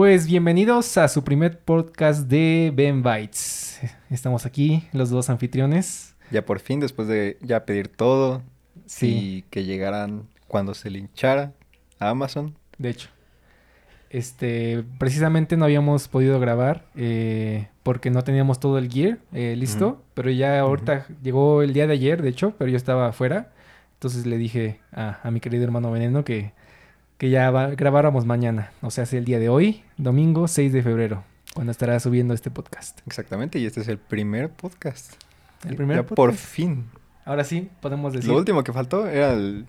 Pues bienvenidos a su primer podcast de Ben Bytes. Estamos aquí, los dos anfitriones. Ya por fin, después de ya pedir todo Sí. y que llegaran cuando se linchara a Amazon. De hecho. Este, precisamente no habíamos podido grabar eh, porque no teníamos todo el gear eh, listo, pero ya ahorita llegó el día de ayer, de hecho, pero yo estaba afuera. Entonces le dije a, a mi querido hermano Veneno que, que ya va- grabáramos mañana, o sea, es el día de hoy, domingo 6 de febrero, cuando estará subiendo este podcast. Exactamente, y este es el primer podcast. El primer Ya podcast. por fin. Ahora sí, podemos decir. Lo último que faltó era el-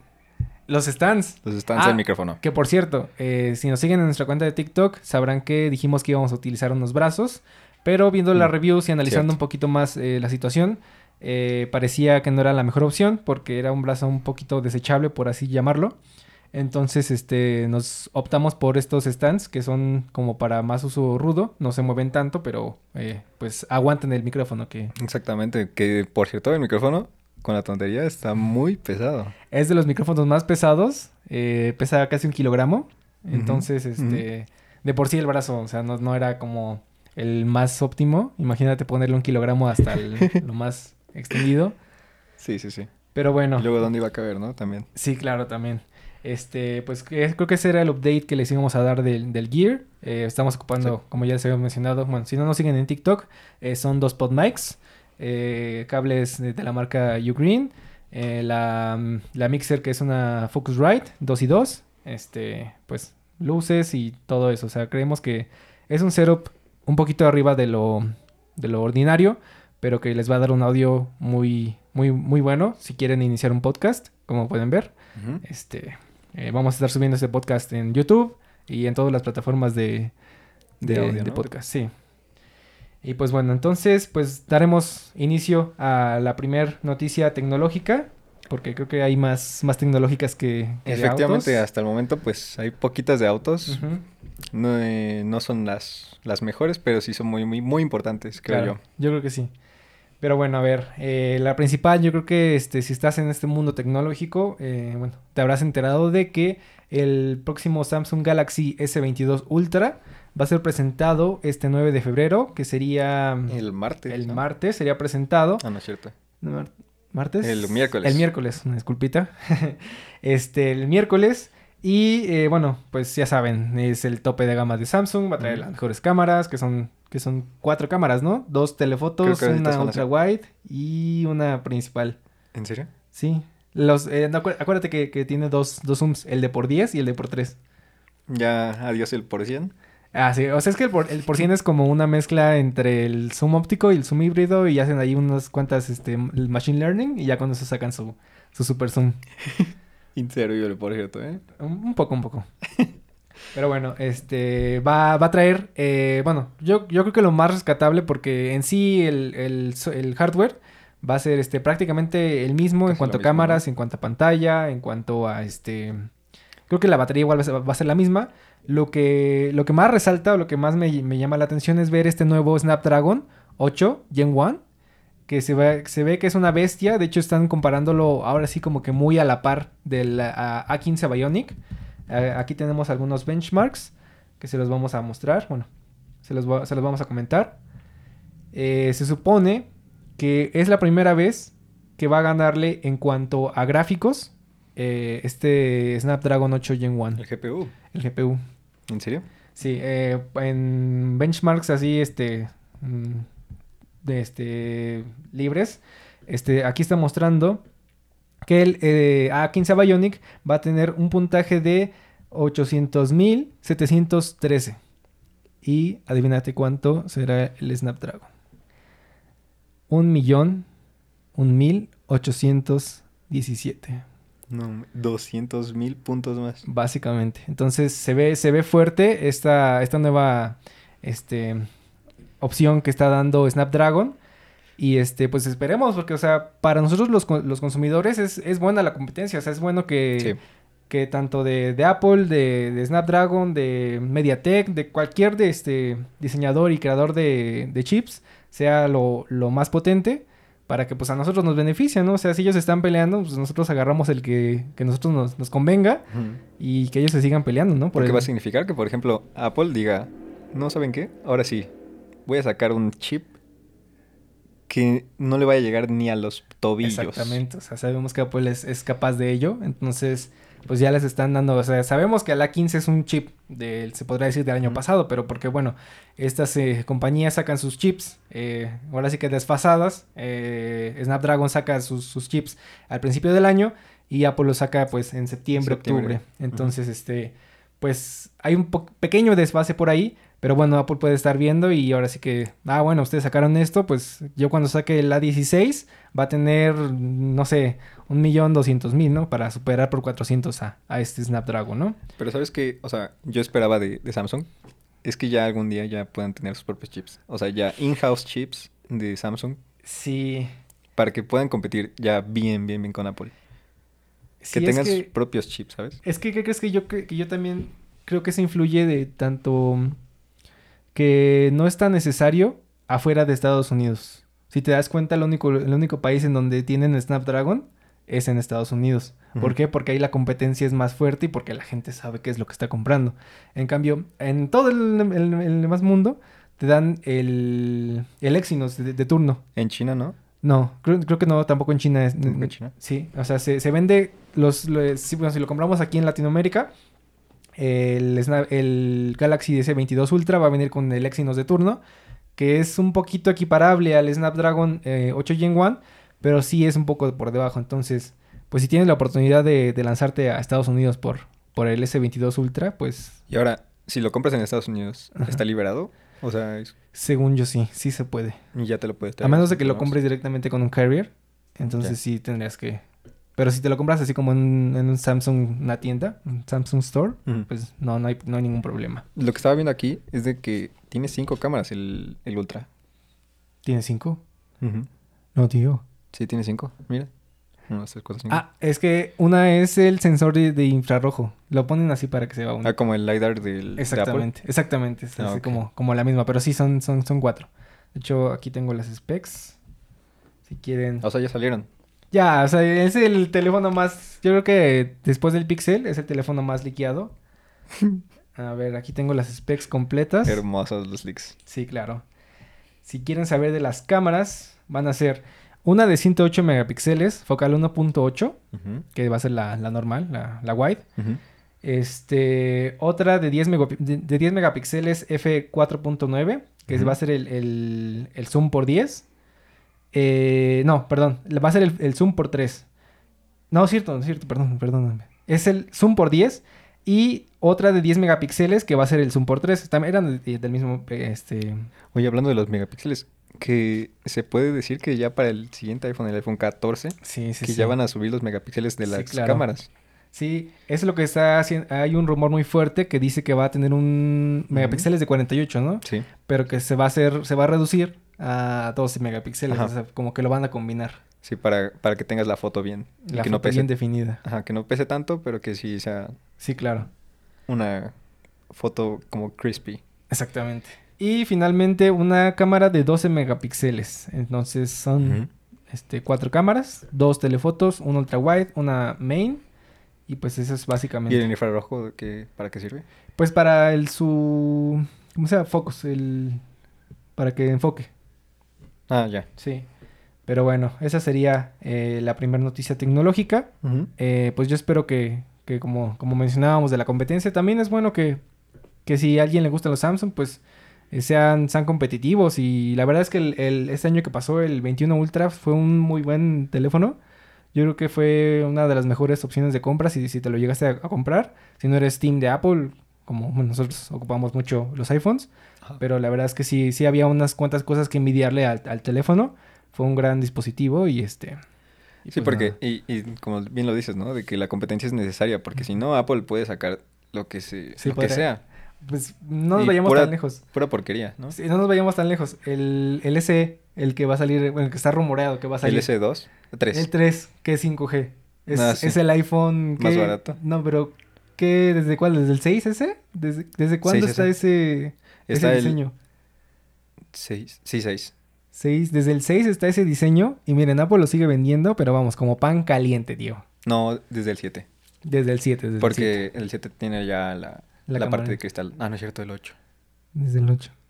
Los stands. los stands Ah, del micrófono. Que por cierto, eh, si nos siguen en nuestra cuenta de TikTok, sabrán que dijimos que íbamos a utilizar unos brazos. Pero viendo las Mm, reviews y analizando cierto. un poquito más eh, la situación, eh, parecía que no era la mejor opción porque era un brazo un poquito desechable, por así llamarlo. Entonces, este, nos optamos por estos stands que son como para más uso rudo, no se mueven tanto, pero eh, pues aguantan el micrófono, que Exactamente, que por cierto el micrófono con la tontería está muy pesado. es de los micrófonos más pesados, eh, pesa casi un kilogramo. Entonces, este, de por sí el brazo, o sea, no, no era como el más óptimo. Imagínate ponerle un kilogramo hasta el- lo más extendido. Sí, sí, sí. Pero bueno, Y luego dónde iba a caber, ¿no? También. sí, claro, también. Este, pues creo que ese era el update que les íbamos a dar del, del Gear. Eh, estamos ocupando, Sí. como ya les había mencionado, bueno, si no nos siguen en TikTok, eh, son dos pod mics, eh, cables de, de la marca Ugreen, eh, la, la mixer que es una Focusrite 2 y 2, este, pues luces y todo eso. O sea, creemos que es un setup un poquito arriba de lo, de lo ordinario, pero que les va a dar un audio muy, muy, muy bueno si quieren iniciar un podcast, como pueden ver. Este, eh, vamos a estar subiendo este podcast en YouTube y en todas las plataformas de, de, De audio, de ¿no? podcast, sí. Y pues bueno, entonces pues daremos inicio a la primer noticia tecnológica, porque creo que hay más, más tecnológicas que, que de Efectivamente, autos. hasta el momento pues hay poquitas de autos. No, eh, no son las, las mejores, pero sí son muy, muy, muy importantes, creo claro, yo creo que sí. Pero bueno, a ver, eh, la principal, yo creo que este, si estás en este mundo tecnológico, eh, bueno, te habrás enterado de que el próximo Samsung Galaxy S22 Ultra va a ser presentado este 9 de febrero, que sería yo. El martes. el ¿no? martes, sería presentado. Ah, no es cierto. ¿No, mar- ¿Martes? El miércoles. El miércoles, una disculpita. este, el miércoles. Y eh, bueno, pues ya saben, es el tope de gama de Samsung. Va a traer las mejores cámaras, que son, que son cuatro cámaras, ¿no? Dos telefotos, una ultra wide y una principal. ¿En serio? Sí. Los, eh, no, acuérdate que, que tiene dos, dos zooms, el de por 10 y el de por 3. Ya, adiós el por cien. Ah, sí. O sea, es que el por, el por 100 es como una mezcla entre el zoom óptico y el zoom híbrido y hacen ahí unas cuantas este, el machine learning y ya con eso sacan su, su super zoom. Inservible, por cierto, ¿eh? Un, un poco, un poco. Pero bueno, este va, va a traer, eh, bueno, yo, yo creo que lo más rescatable porque en sí el, el el hardware va a ser este prácticamente el mismo en cuanto a mismo, cámaras, ¿no? en cuanto a pantalla, en cuanto a este... Creo que la batería igual va a ser, va a ser la misma. Lo que, lo que más resalta o lo que más me, me llama la atención es ver este nuevo Snapdragon 8 Gen 1 que se ve, se ve que es una bestia. De hecho, están comparándolo ahora sí como que muy a la par del a- A15 Bionic. Aquí tenemos algunos benchmarks que se los vamos a mostrar. Bueno, se los, va- se los vamos a comentar. Eh, se supone que es la primera vez que va a ganarle en cuanto a gráficos eh, este Snapdragon 8 Gen 1, El GPU. el GPU. ¿En serio? Sí, eh, en benchmarks así, este, mm, de este, libres, este, aquí está mostrando que el eh, A15 Bionic va a tener un puntaje de 800.713. Y adivínate cuánto será el Snapdragon. Un millón, un mil ochocientos diecisiete. No, 200 mil puntos más. Básicamente. Entonces se ve, se ve fuerte esta, esta nueva este, opción que está dando Snapdragon. Y este, pues esperemos, porque, o sea, para nosotros los, los consumidores es, es buena la competencia. O sea, es bueno que, Sí. que tanto de, de Apple, de, de Snapdragon, de MediaTek, de cualquier de este diseñador y creador de, de chips, sea lo, lo más potente para que pues a nosotros nos beneficie, ¿no? O sea, si ellos están peleando, pues nosotros agarramos el que, que nosotros nos, nos convenga y que ellos se sigan peleando, ¿no? Por Porque el- va a significar que, por ejemplo, Apple diga, no saben qué, ahora sí, voy a sacar un chip que no le vaya a llegar ni a los tobillos. Exactamente, o sea, sabemos que Apple es, es capaz de ello, entonces pues ya les están dando, o sea, sabemos que el A15 es un chip del, se podría decir del año pasado, pero porque bueno, estas eh, compañías sacan sus chips, eh, ahora sí que desfasadas, eh, Snapdragon saca sus, sus chips al principio del año y Apple los saca pues en septiembre, Septiembre. octubre, entonces este, pues hay un pequeño desfase por ahí, pero bueno, Apple puede estar viendo y ahora sí que, ah, bueno, ustedes sacaron esto, pues yo cuando saque el A16 va a tener, no sé, un millón doscientos mil, ¿no? Para superar por 400 a, a este Snapdragon, ¿no? Pero ¿sabes qué? O sea, yo esperaba de, de Samsung. Es que ya algún día ya puedan tener sus propios chips. O sea, ya in-house chips de Samsung Sí. para que puedan competir ya bien, bien, bien con Apple. sí, que tengan sus que, propios chips, ¿sabes? es que, ¿qué crees que yo, que, que yo también creo que se influye de tanto que no es tan necesario afuera de Estados Unidos. Si te das cuenta, el único, el único país en donde tienen Snapdragon es en Estados Unidos. ¿Por qué? Porque ahí la competencia es más fuerte y porque la gente sabe qué es lo que está comprando. En cambio, en todo el, el- el demás mundo te dan el, el Exynos de, de turno. En China, ¿no? No, creo, creo que no, tampoco en China. Es, ¿Tampoco en China? Sí, o sea, se, se vende los, los- sí, bueno, si lo compramos aquí en Latinoamérica, el, el Galaxy S22 Ultra va a venir con el Exynos de turno, que es un poquito equiparable al Snapdragon eh, 8 Gen 1, pero sí es un poco por debajo. Entonces, pues si tienes la oportunidad de, de lanzarte a Estados Unidos por, por el S22 Ultra, pues Y ahora, si lo compras en Estados Unidos, Ajá. ¿está liberado? O sea, es- según yo sí, sí se puede. ya te lo puedes A traer. menos de que lo compres directamente con un carrier. Entonces Ya. sí tendrías que... Pero si te lo compras así como en, en un Samsung, una tienda, un Samsung Store, pues no, no hay, no hay ningún problema. Lo que estaba viendo aquí es de que tiene cinco cámaras el, el Ultra. ¿Tiene cinco? No, tío. Sí, tiene cinco. Mira. Cinco. Ah, es que una es el sensor de, de infrarrojo. Lo ponen así para que se vea uno. Ah, como el LiDAR del de Apple. exactamente, exactamente. Es Ah, así como, como la misma, pero sí son, son, son cuatro. De hecho, aquí tengo las specs. Si quieren... O sea, ya salieron. Ya, o sea, es el teléfono más. Yo creo que después del Pixel es el teléfono más liqueado. A ver, aquí tengo las specs completas. Hermosos los leaks. Sí, claro. Si quieren saber de las cámaras, van a ser una de 108 megapíxeles, focal 1.8, Ujú, que va a ser la, la normal, la, la wide. Este, otra de 10, megapi- de, de 10 megapíxeles f4.9, que va a ser el, el- el zoom por 10. Eh, no, perdón, va a ser el, el zoom por 3. No, cierto, no, cierto, perdón, perdóname. Es el zoom por 10 y otra de 10 megapíxeles que va a ser el zoom por 3. Tam- Eran de- del mismo, eh, este... Oye, hablando de los megapíxeles, que se puede decir que ya para el siguiente iPhone, el iPhone 14, Sí, sí, que sí. ya van a subir los megapíxeles de las claro. cámaras. Sí, es lo que está haciendo. Hay un rumor muy fuerte que dice que va a tener un megapíxeles de 48, ¿no? Sí. pero que se va a hacer, se va a reducir a 12 megapíxeles, Ajá. o sea, como que lo van a combinar, Sí, para, para que tengas la foto bien. Y la que foto no pese. bien definida. Ajá, que no pese tanto, pero que sí sea Sí, claro, una foto como crispy. exactamente. Y finalmente una cámara de 12 megapíxeles, entonces son este cuatro cámaras, dos telefotos, un ultra wide, una main y pues eso es ¿Y básicamente. el infrarrojo qué, para qué sirve? Pues para el su ¿cómo se llama? Focus, el para que enfoque. Ah, ya. Sí. Pero bueno, esa sería eh, la primera noticia tecnológica. Eh, pues yo espero que, que como, como mencionábamos de la competencia, también es bueno que, que si a alguien le gustan los Samsung, pues eh, sean, sean competitivos. Y la verdad es que el, el- este año que pasó, el 21 Ultra, fue un muy buen teléfono. Yo creo que fue una de las mejores opciones de compra si, si te lo llegaste a, a comprar. Si no eres Team de Apple, como nosotros ocupamos mucho los iPhones. Ajá. Pero la verdad es que sí, sí había unas cuantas cosas que envidiarle al, al teléfono. Fue un gran dispositivo y este... y Sí, pues porque, y, y como bien lo dices, ¿no? De que la competencia es necesaria, porque si no, Apple puede sacar lo que se, Sí, lo que sea. Pues no nos Y vayamos pura- tan lejos. Pura porquería, ¿no? Sí, no nos vayamos tan lejos. El, el SE, el que va a salir, bueno, el que está rumoreado que va a El salir. S2, 3. El 3, que es 5G. Es, Ah, sí. es el iPhone Más barato. No, pero ¿qué? ¿Desde cuál? ¿Desde el 6 ese? ¿Desde, desde cuándo 6S. está ese, Está ese el diseño? 6, sí, 6. 6, desde el 6 está ese diseño. Y miren, Apple lo sigue vendiendo, pero vamos, como pan caliente, tío. No, desde el 7. Desde el 7. Desde el 7. Porque el 7 tiene ya la, La la, parte de cristal. Ah, no es cierto, el 8. Desde el 8.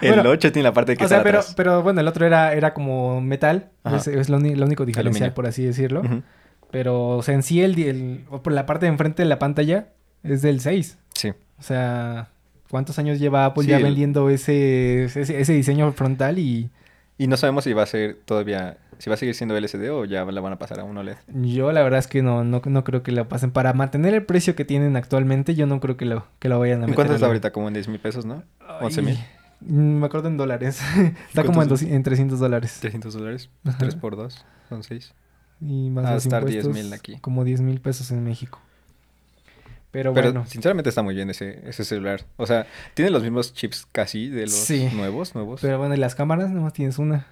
El Bueno, 8 tiene la parte que O está sea, pero, atrás. pero bueno, el otro era, era como metal. Ajá. Es, es lo, lo único diferencial, Aluminio. por así decirlo. Ujú. Pero, o sea, en sí, el, el- o por la parte de enfrente de la pantalla es del 6. Sí. O sea, ¿cuántos años lleva Apple Sí, ya el- vendiendo ese, ese, ese diseño frontal? Y Y no sabemos si va a ser todavía, si va a seguir siendo LCD o ya la van a pasar a un OLED. yo la verdad es que no, no, no creo que lo pasen. Para mantener el precio que tienen actualmente, yo no creo que lo, que lo vayan a ¿En meter. cuánto a está la- ahorita? Como en 10 mil pesos, ¿no? Ay, 11 mil. Me acuerdo en dólares. está como en, dos- en 300 dólares. 300 dólares. Ajá. 3 por 2 son 6. Y más Va a estar impuestos, 10,000 aquí. Como 10 mil pesos en México. Pero, Pero bueno. sinceramente está muy bien ese, ese celular. O sea, tiene los mismos chips casi de los Sí. nuevos, nuevos. Pero bueno, y las cámaras nomás tienes una.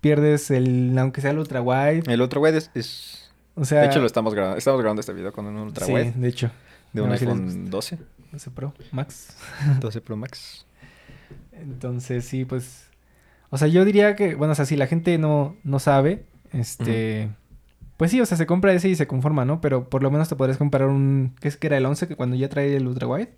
Pierdes el, aunque sea el ultra wide. El otro wide es, es- O sea, de hecho lo estamos grabando, estamos grabando este video con un ultra sí, wide de hecho. de un si iPhone 12, Ese Pro Max. 12 Pro Max. Entonces, sí, pues. O sea, yo diría que, bueno, o sea, si la gente no, no sabe, este. Pues sí, o sea, se compra ese y se conforma, ¿no? Pero por lo menos te podrías comprar un. ¿Qué es que era el 11? Que cuando ya trae el ultra wide.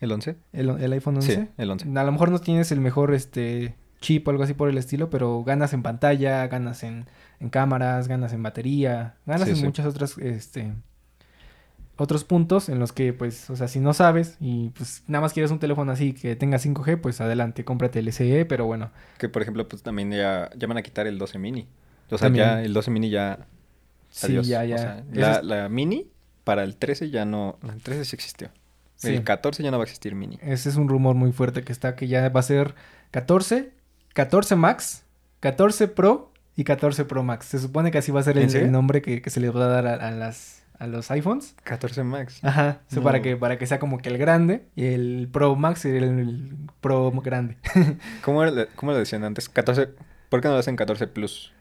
¿El 11? El, el iPhone 11. Sí, el 11. A lo mejor no tienes el mejor este chip o algo así por el estilo, pero ganas en pantalla, ganas en, en cámaras, ganas en batería, ganas Sí, en sí. muchos otros este otros puntos en los que pues, o sea, si no sabes y pues nada más quieres un teléfono así que tenga 5G, pues adelante, cómprate el SE, pero bueno, Que por ejemplo, pues también ya, ya van a quitar el 12 mini. O sea, También. ya el 12 mini ya. Sí, ya O ya. sea, la, es- la mini para el 13 ya no. El 13 sí existió. sí. El 14 ya no va a existir mini. Ese es un rumor muy fuerte que está que ya va a ser 14, 14 Max, 14 Pro y 14 Pro Max. Se supone que así va a ser ¿En el, nombre que, que se les va a dar a, a las a los iPhones. 14 Max. Ajá, o sea, para No. que para que sea como que el grande y el Pro Max y el, el Pro grande. ¿Cómo, era- cómo lo decían antes? 14. ¿Por qué no lo hacen 14 Plus?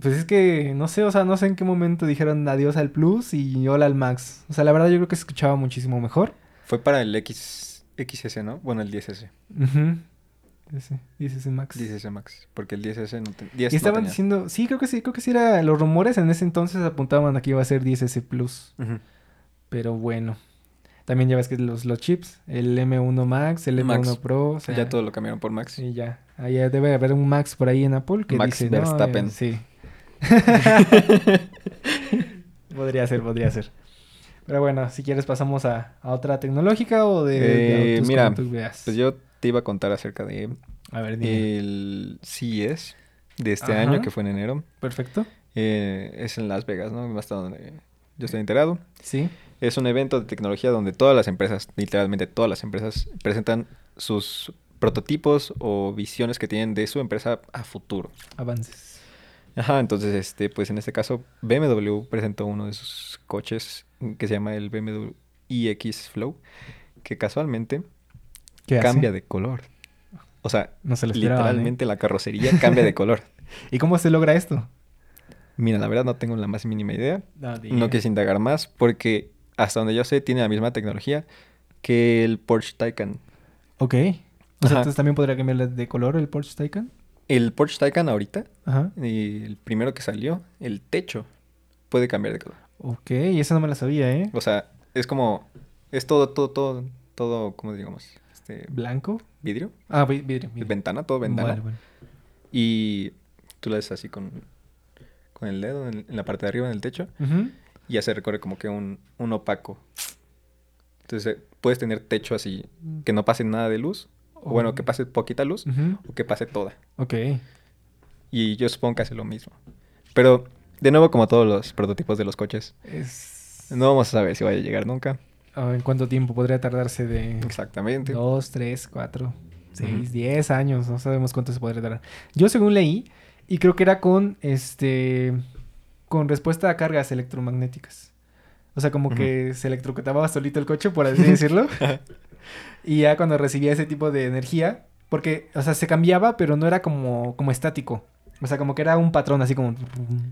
Pues es que no sé, o sea, no sé en qué momento dijeron adiós al Plus y hola al Max. O sea, la verdad yo creo que se escuchaba muchísimo mejor. Fue para el X, XS, ¿no? Bueno, el 10S. Ujú. Ese, dices el Max. 10S Max. Porque el 10S no, ten- 10 Y no estaban tenía. diciendo, sí, creo que sí, creo que sí era, los rumores en ese entonces apuntaban a que iba a ser 10S Plus, pero bueno. También ya ves que los, los chips, el M1 Max, el M1 Max. Pro, o sea, ya todo lo cambiaron por Max. Sí, ya. Ahí debe haber un Max por ahí en Apple que Max dice, no, Verstappen. eh, sí. podría ser, podría ser. Pero bueno, si quieres pasamos a, a otra tecnológica o de, de Eh, autos mira. Pues yo te iba a contar acerca de A ver, dime. el CES de este Ajá. año, que fue en enero. Perfecto. Eh, es en Las Vegas, ¿no? Hasta donde yo estoy enterado. Sí. Es un evento de tecnología donde todas las empresas, literalmente todas las empresas, presentan sus prototipos o visiones que tienen de su empresa a futuro. Avances. Ajá, entonces, este, pues en este caso, BMW presentó uno de sus coches que se llama el BMW iX Flow, que casualmente ¿Qué cambia hace? de color. O sea, No se ¿eh? literalmente la carrocería cambia de color. ¿Y cómo se logra esto? Mira, la verdad no tengo la más mínima idea. No, No quise indagar más porque hasta donde yo sé tiene la misma tecnología que el Porsche Taycan. Ok. O sea, entonces también podría cambiarle de color el Porsche Taycan. El Porsche Taycan ahorita, Ajá. y el primero que salió, el techo, puede cambiar de color. Ok, esa no me la sabía, ¿eh? O sea, es como, es todo, todo, todo, todo, ¿cómo digamos? Este, ¿Blanco? vidrio, Ah, vi- vidrio. vidrio. ventana, todo ventana. Vale, vale. Y tú le das así con, con el dedo en, en la parte de arriba, en el techo, Ujú. y ya se recorre como que un, un opaco. Entonces eh, puedes tener techo así, que no pase nada de luz, o bueno, que pase poquita luz, o que pase toda. Ok. Y yo supongo que hace lo mismo. Pero, de nuevo, como todos los prototipos de los coches, Es... no vamos a saber si vaya a llegar nunca. Ah, ¿En cuánto tiempo podría tardarse de Exactamente. dos, tres, cuatro, seis, diez años? No sabemos cuánto se podría tardar. Yo según leí, y creo que era con este con respuesta a cargas electromagnéticas. O sea, como que se electrocutaba solito el coche, por así decirlo. y ya cuando recibía ese tipo de energía, porque, o sea, se cambiaba, pero no era como, como estático. O sea, como que era un patrón así como...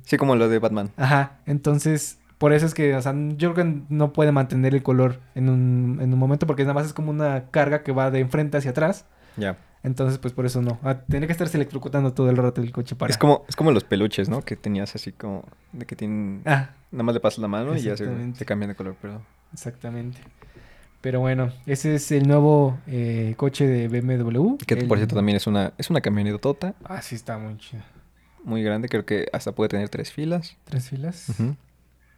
Sí, como lo de Batman. Ajá, entonces por eso es que, o sea, yo creo que no puede mantener el color en un, en un momento porque nada más es como una carga que va de enfrente hacia atrás. Ya. Entonces, pues por eso no. Ah, Tiene que estarse electrocutando todo el rato el coche para... Es como, es como los peluches, ¿no? Que tenías así como, de que tienen, Ah, nada más le pasas la mano y ya se, se cambian de color, pero... exactamente. Pero bueno, ese es el nuevo eh, coche de BMW. Que El- por cierto también es una, es una camionetota Ah, sí, está muy chido. muy grande. Creo que hasta puede tener tres filas. ¿Tres filas? Ujú.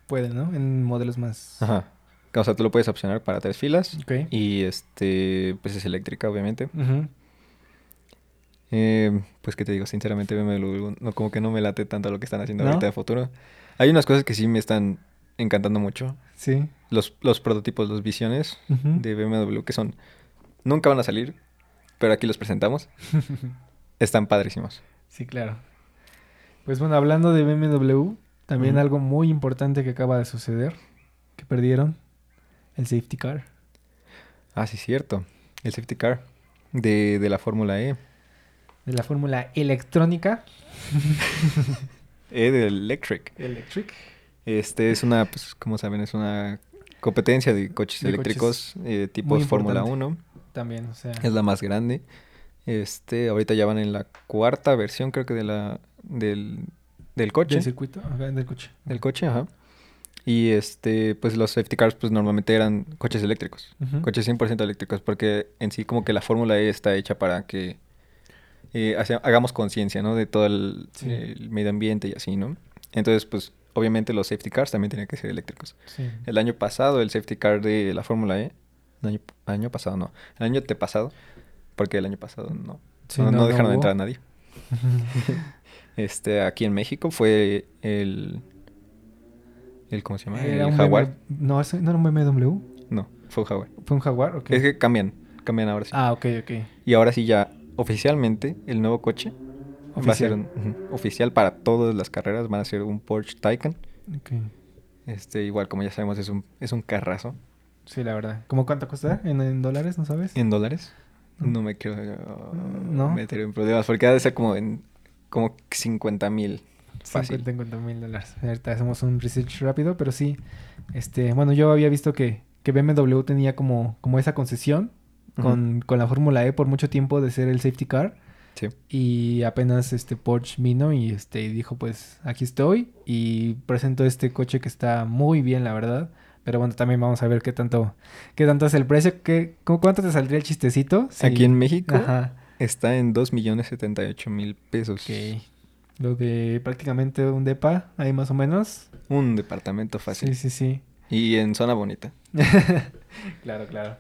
Pueden, ¿no? En modelos más... Ajá. O sea, tú lo puedes opcionar para tres filas. Ok. Y este, pues es eléctrica, obviamente. Eh, pues que te digo, sinceramente BMW no, como que no me late tanto lo que están haciendo ¿No? ahorita de futuro. Hay unas cosas que sí me están encantando mucho. Sí. Los, los prototipos, los visiones de BMW que son... Nunca van a salir, pero aquí los presentamos. Están padrísimos. Sí, claro. Pues bueno, hablando de BMW, también algo muy importante que acaba de suceder, que perdieron, el safety car. Ah, sí, cierto. El safety car de, de la Fórmula E. De la fórmula electrónica. E del Electric. Electric. Este es una, pues, como saben, es una competencia de coches De eléctricos eh, muy tipo Fórmula importante. 1. También, o sea. Es la más grande. Este, ahorita ya van en la cuarta versión, creo que de la del, del coche. Del circuito, ajá, del coche. Del coche, ajá. Y este, pues los safety cars, pues normalmente eran coches eléctricos. Ujú. Coches 100% eléctricos, porque en sí como que la Fórmula E está hecha para que eh, hagamos conciencia, ¿no? De todo el, Sí. el medio ambiente y así, ¿no? Entonces, pues obviamente los safety cars también tenían que ser eléctricos. Sí. El año pasado, el safety car de la Fórmula E, el año, año pasado no, el año antepasado, porque el año pasado no, Sí, no, no dejaron hubo. entrar a nadie. Este, aquí en México fue el, el ¿cómo se llama? Era el Jaguar. No, ese no era un BMW. No, fue un Jaguar. Fue un Jaguar, ok. Es que cambian, cambian ahora sí. Ah, ok, ok. Y ahora sí ya oficialmente el nuevo coche va a ser Oficial. un- oficial para todas las carreras, van a ser un Porsche Taycan. Este, igual como ya sabemos es un es un carrazo Sí, la verdad. ¿Cómo cuánto cuesta en, en dólares, no sabes? en dólares. No. Me quiero uh, No. meter en problemas porque ha de ser como en como 50 mil fácil. 50 mil dólares. Ahorita hacemos un research rápido, pero sí. Este, bueno, yo había visto que, que BMW tenía como, como esa concesión con, con la Fórmula E por mucho tiempo de ser el safety car. Sí. Y apenas este Porsche vino y este y dijo, pues aquí estoy. Y presentó este coche que está muy bien, la verdad. Pero bueno, también vamos a ver qué tanto, qué tanto es el precio. ¿Qué, cu- ¿Cuánto te saldría el chistecito? Aquí en México Ajá. está en 2 millones 78 mil pesos. Ok. Lo de prácticamente un depa, ahí más o menos. Un departamento fácil. Sí, sí, sí. Y en zona bonita. claro, claro.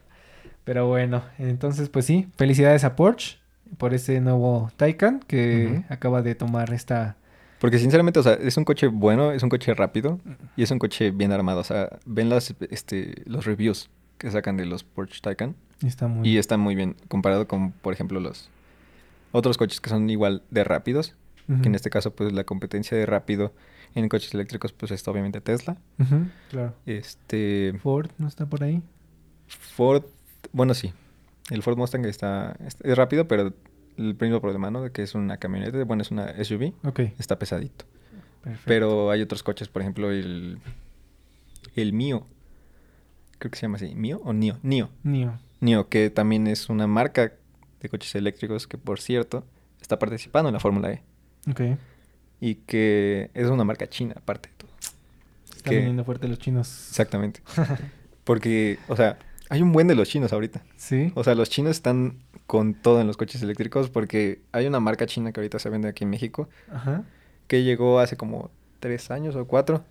Pero bueno, entonces pues sí, felicidades a Porsche por ese nuevo Taycan que acaba de tomar esta... Porque sinceramente, o sea, es un coche bueno, es un coche rápido y es un coche bien armado. O sea, ven las, este, los reviews que sacan de los Porsche Taycan Está muy... y está muy bien comparado con, por ejemplo, los otros coches que son igual de rápidos. Que en este caso, pues la competencia de rápido en coches eléctricos, pues está obviamente Tesla. Claro. Este, Ford no está por ahí. Ford, bueno, sí. El Ford Mustang está, es, rápido, pero el mismo problema, ¿no? De que es una camioneta, bueno, es una SUV, Ok. está pesadito. Perfecto. Pero hay otros coches, por ejemplo, el, el Mio. Creo que se llama así, Mio o Nio. Nio. Nio. Nio, que también es una marca de coches eléctricos que, por cierto, está participando en la Fórmula E. Ok. Y que es una marca china, aparte de todo. Están Que- viniendo fuerte los chinos. Exactamente. Porque, o sea, hay un buen de los chinos ahorita. Sí. O sea, los chinos están con todo en los coches eléctricos porque hay una marca china que ahorita se vende aquí en México Ajá. que llegó hace como tres años o cuatro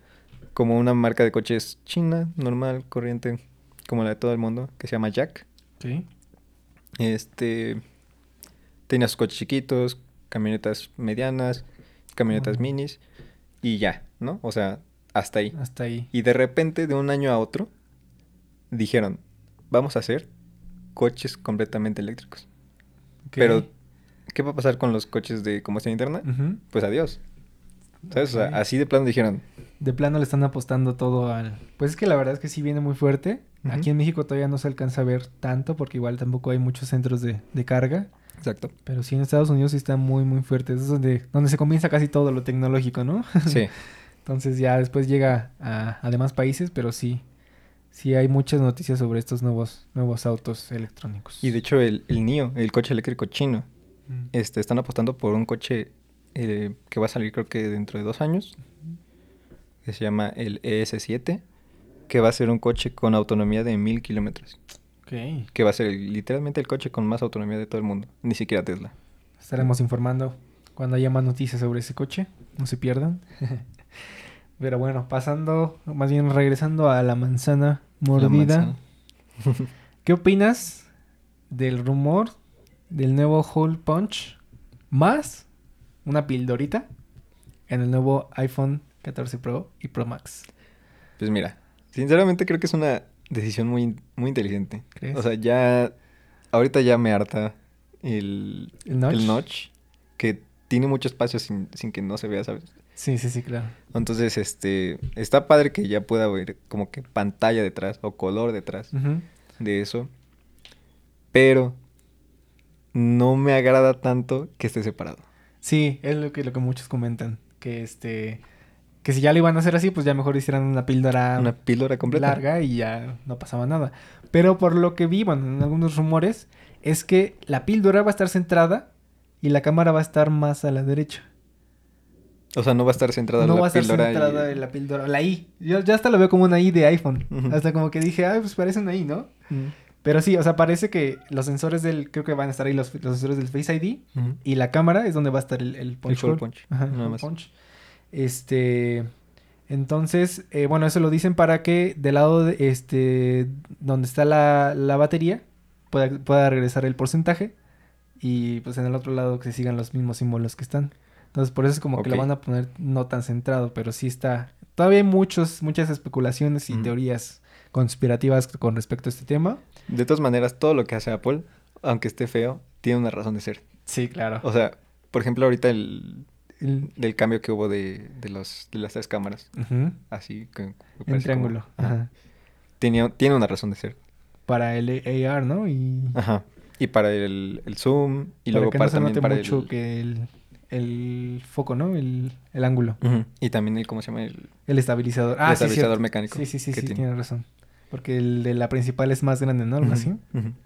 como una marca de coches china, normal, corriente, como la de todo el mundo, que se llama Jack. Ok. Este tenía sus coches chiquitos, camionetas medianas, camionetas minis y ya, ¿no? O sea, hasta ahí. Hasta ahí. Y de repente, de un año a otro, dijeron, vamos a hacer coches completamente eléctricos. Pero, ¿qué va a pasar con los coches de combustión interna? Pues adiós. ¿Sabes? O sea, así de plano dijeron, De plano le están apostando todo al... Pues es que la verdad es que sí viene muy fuerte. Aquí en México todavía no se alcanza a ver tanto porque igual tampoco hay muchos centros de, de carga. exacto. Pero sí en Estados Unidos sí está muy muy fuerte. Es donde, donde se comienza casi todo lo tecnológico, ¿no? Sí. Entonces ya después llega a, a demás países, pero sí, sí hay muchas noticias sobre estos nuevos, nuevos autos electrónicos. Y de hecho, el, el NIO, el coche eléctrico chino, Mm. este, están apostando por un coche eh, que va a salir creo que dentro de dos años, que se llama el ES7, que va a ser un coche con autonomía de mil kilómetros. Ok. que va a ser literalmente el coche con más autonomía de todo el mundo. Ni siquiera Tesla. Estaremos informando cuando haya más noticias sobre ese coche. No se pierdan. Pero bueno, pasando, más bien regresando a la manzana La mordida. manzana. ¿Qué opinas del rumor del nuevo Hole Punch más una pildorita en el nuevo iPhone 14 Pro y Pro Max? Pues mira, sinceramente creo que es una decisión muy, muy inteligente. ¿Crees? O sea, ya. Ahorita ya me harta el, ¿El notch? el notch, que tiene mucho espacio sin, sin que no se vea, ¿sabes? Sí, sí, sí, claro. Entonces, este. Está padre que ya pueda ver como que pantalla detrás o color detrás de eso. Pero. No me agrada tanto que esté separado. Sí, es lo que, lo que muchos comentan. Que este. Que si ya lo iban a hacer así, pues ya mejor hicieran una píldora Una píldora completa. larga y ya no pasaba nada. Pero por lo que vi, bueno, en algunos rumores, es que la píldora va a estar centrada y la cámara va a estar más a la derecha. O sea, no va a estar centrada No la va a estar píldora. y- centrada en la píldora. La I. Yo ya hasta lo veo como una I de iPhone. Hasta como que dije, ay, pues parece una I, ¿no? Pero sí, o sea, parece que los sensores del. Creo que van a estar ahí los, los sensores del Face ID. Y la cámara es donde va a estar el, el punch. hole. punch, Ajá, nada más. punch. Este. Entonces, eh, bueno, eso lo dicen para que del lado de este. donde está la, la batería. Pueda, pueda regresar el porcentaje. Y pues en el otro lado que se sigan los mismos símbolos que están. Entonces, por eso es como que lo van a poner no tan centrado, pero sí está. Todavía hay muchos, muchas especulaciones y teorías conspirativas con respecto a este tema. De todas maneras, todo lo que hace Apple, aunque esté feo, tiene una razón de ser. Sí, claro. O sea, por ejemplo, ahorita el El- del cambio que hubo de, de, los, de las tres cámaras, ujú, así que En parece como- triángulo. Ajá. Tiene una razón de ser. Para el AR, ¿no? Y Ajá. Y para el, el zoom, y para luego que para no se también note para mucho el... que el, el foco, ¿no? El, el ángulo. Y también el, ¿cómo se llama? El, El estabilizador. el Ah, sí, estabilizador mecánico. Sí, sí, sí, sí, tiene. tienes razón. Porque el de la principal es más grande, ¿no? Algo así.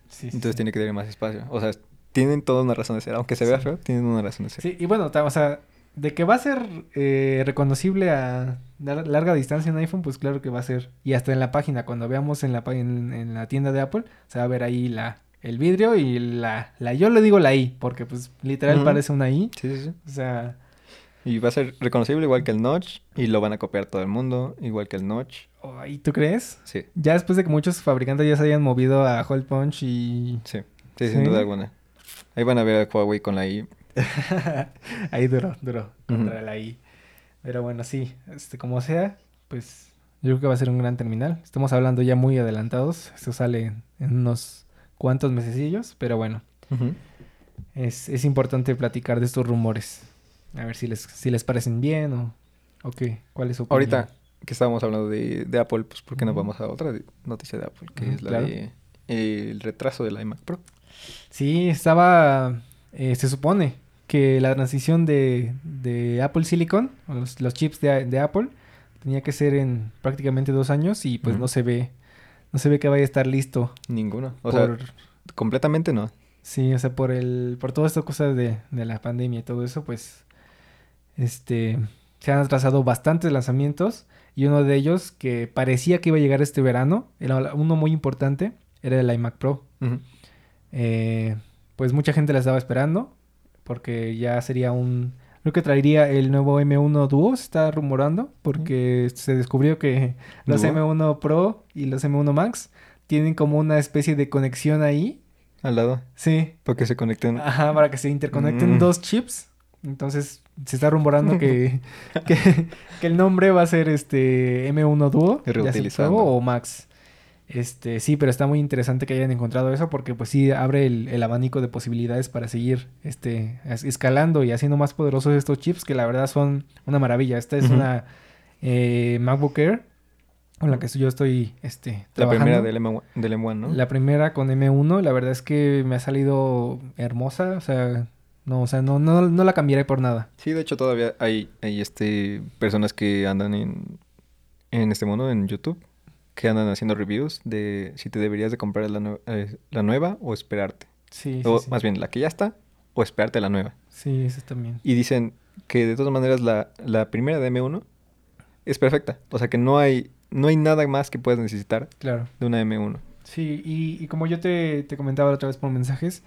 Sí, Entonces sí. tiene que tener más espacio. O sea, tienen toda una razón de ser. Aunque se vea feo, tienen una razón de ser. Sí, y bueno, o sea, de que va a ser eh, reconocible a lar- larga distancia en iPhone, pues claro que va a ser. Y hasta en la página, cuando veamos en la, en, en la tienda de Apple, se va a ver ahí la, el vidrio y la, la... Yo le digo la I, porque pues literal parece una I. Sí, sí, sí. O sea, Y va a ser reconocible igual que el notch. Y lo van a copiar todo el mundo, igual que el notch. ¿y tú crees? Sí, Ya después de que muchos fabricantes ya se hayan movido a Hole Punch y... sí. Sí, sin duda alguna. Ahí van a ver a Huawei con la I. Ahí duró, duró contra la I. Pero bueno, sí, este, como sea, pues yo creo que va a ser un gran terminal. Estamos hablando ya muy adelantados. Esto sale en unos cuantos mesecillos, pero bueno, es, es importante platicar de estos rumores. A ver si les, si les parecen bien o, o qué, cuál es su opinión. Ahorita que estábamos hablando de, de Apple, pues ¿por qué no Ujú. vamos a otra noticia de Apple? Que es la claro. de eh, el retraso del iMac Pro. Sí, estaba, eh, se supone que la transición de, de Apple Silicon, o los, los chips de, de Apple, tenía que ser en prácticamente dos años y pues no se ve, no se ve que vaya a estar listo. Ninguno. O por, sea, completamente no. sí, o sea, por el, por todas estas cosas de, de la pandemia y todo eso, pues, este, se han atrasado bastantes lanzamientos y uno de ellos que parecía que iba a llegar este verano, era uno muy importante, era el iMac Pro. Eh, pues mucha gente la estaba esperando porque ya sería un... Creo que traería el nuevo M1 Duo, se está rumorando, porque se descubrió que los ¿Duo? M1 Pro y los M1 Max tienen como una especie de conexión ahí. Al lado. Sí, Para que se conecten. ajá, para que se interconecten Mm. dos chips. Entonces se está rumorando que, que, que el nombre va a ser este M1 Duo. Pro o Max. Este, sí, pero está muy interesante que hayan encontrado eso porque pues sí abre el, el abanico de posibilidades para seguir este es- escalando y haciendo más poderosos estos chips que la verdad son una maravilla. Esta es una eh, MacBook Air con la que yo estoy este La primera trabajando. del, M1, del M1, ¿no? La primera con M1, la verdad es que me ha salido hermosa, o sea, no, o sea, no, no, no la cambiaré por nada. Sí, de hecho todavía hay, hay este, personas que andan en, en este mundo, en YouTube, que andan haciendo reviews de si te deberías de comprar la, eh, la nueva o esperarte. Sí, sí, o sí. más bien, la que ya está o esperarte la nueva. Sí, eso también. Y dicen que de todas maneras la, la primera de M1 es perfecta. O sea que no hay, no hay nada más que puedas necesitar Claro. de una M1. Sí, y, y como yo te, te comentaba otra vez por mensajes,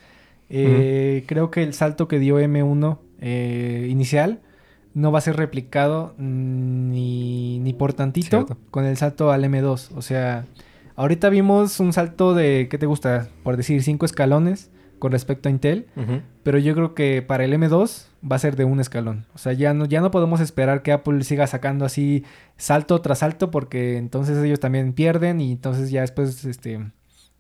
eh, creo que el salto que dio M1 eh, inicial no va a ser replicado mm, ni, ni por tantito Cierto. con el salto al M2. O sea, ahorita vimos un salto de, ¿qué te gusta? Por decir, cinco escalones con respecto a Intel. Pero yo creo que para el M2 va a ser de un escalón. O sea, ya no, ya no podemos esperar que Apple siga sacando así salto tras salto porque entonces ellos también pierden y entonces ya después, este...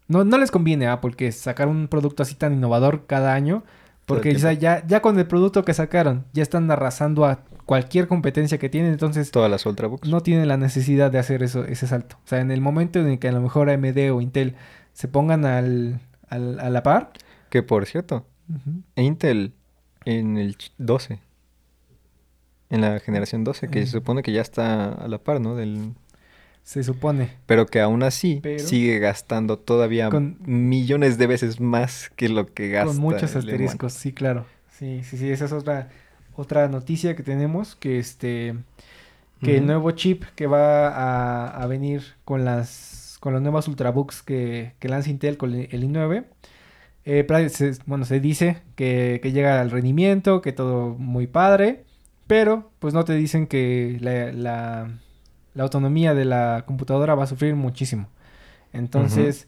No, no les conviene a Apple que sacar un producto así tan innovador cada año porque ya, ya con el producto que sacaron ya están arrasando a cualquier competencia que tienen, entonces Todas las Ultrabooks. no tienen la necesidad de hacer eso, ese salto. O sea, en el momento en el que a lo mejor AMD o Intel se pongan al, al- a la par, Que por cierto, ujú, Intel en el ch- 12. En la generación 12, que se supone que ya está a la par, ¿no? Del... se supone. Pero que aún así Pero- sigue gastando todavía Con- millones de veces más que lo que gasta. Con muchos el M1. asteriscos, sí, claro. Sí, sí, sí, esa es otra, otra noticia que tenemos, que este que el Ujú. nuevo chip que va a, a venir con las con las nuevas Ultrabooks que, que lanza Intel con el, el i9, eh, se- bueno, se dice que, que llega al rendimiento, que todo muy padre, pero pues no te dicen que la, la- la autonomía de la computadora va a sufrir muchísimo. Entonces,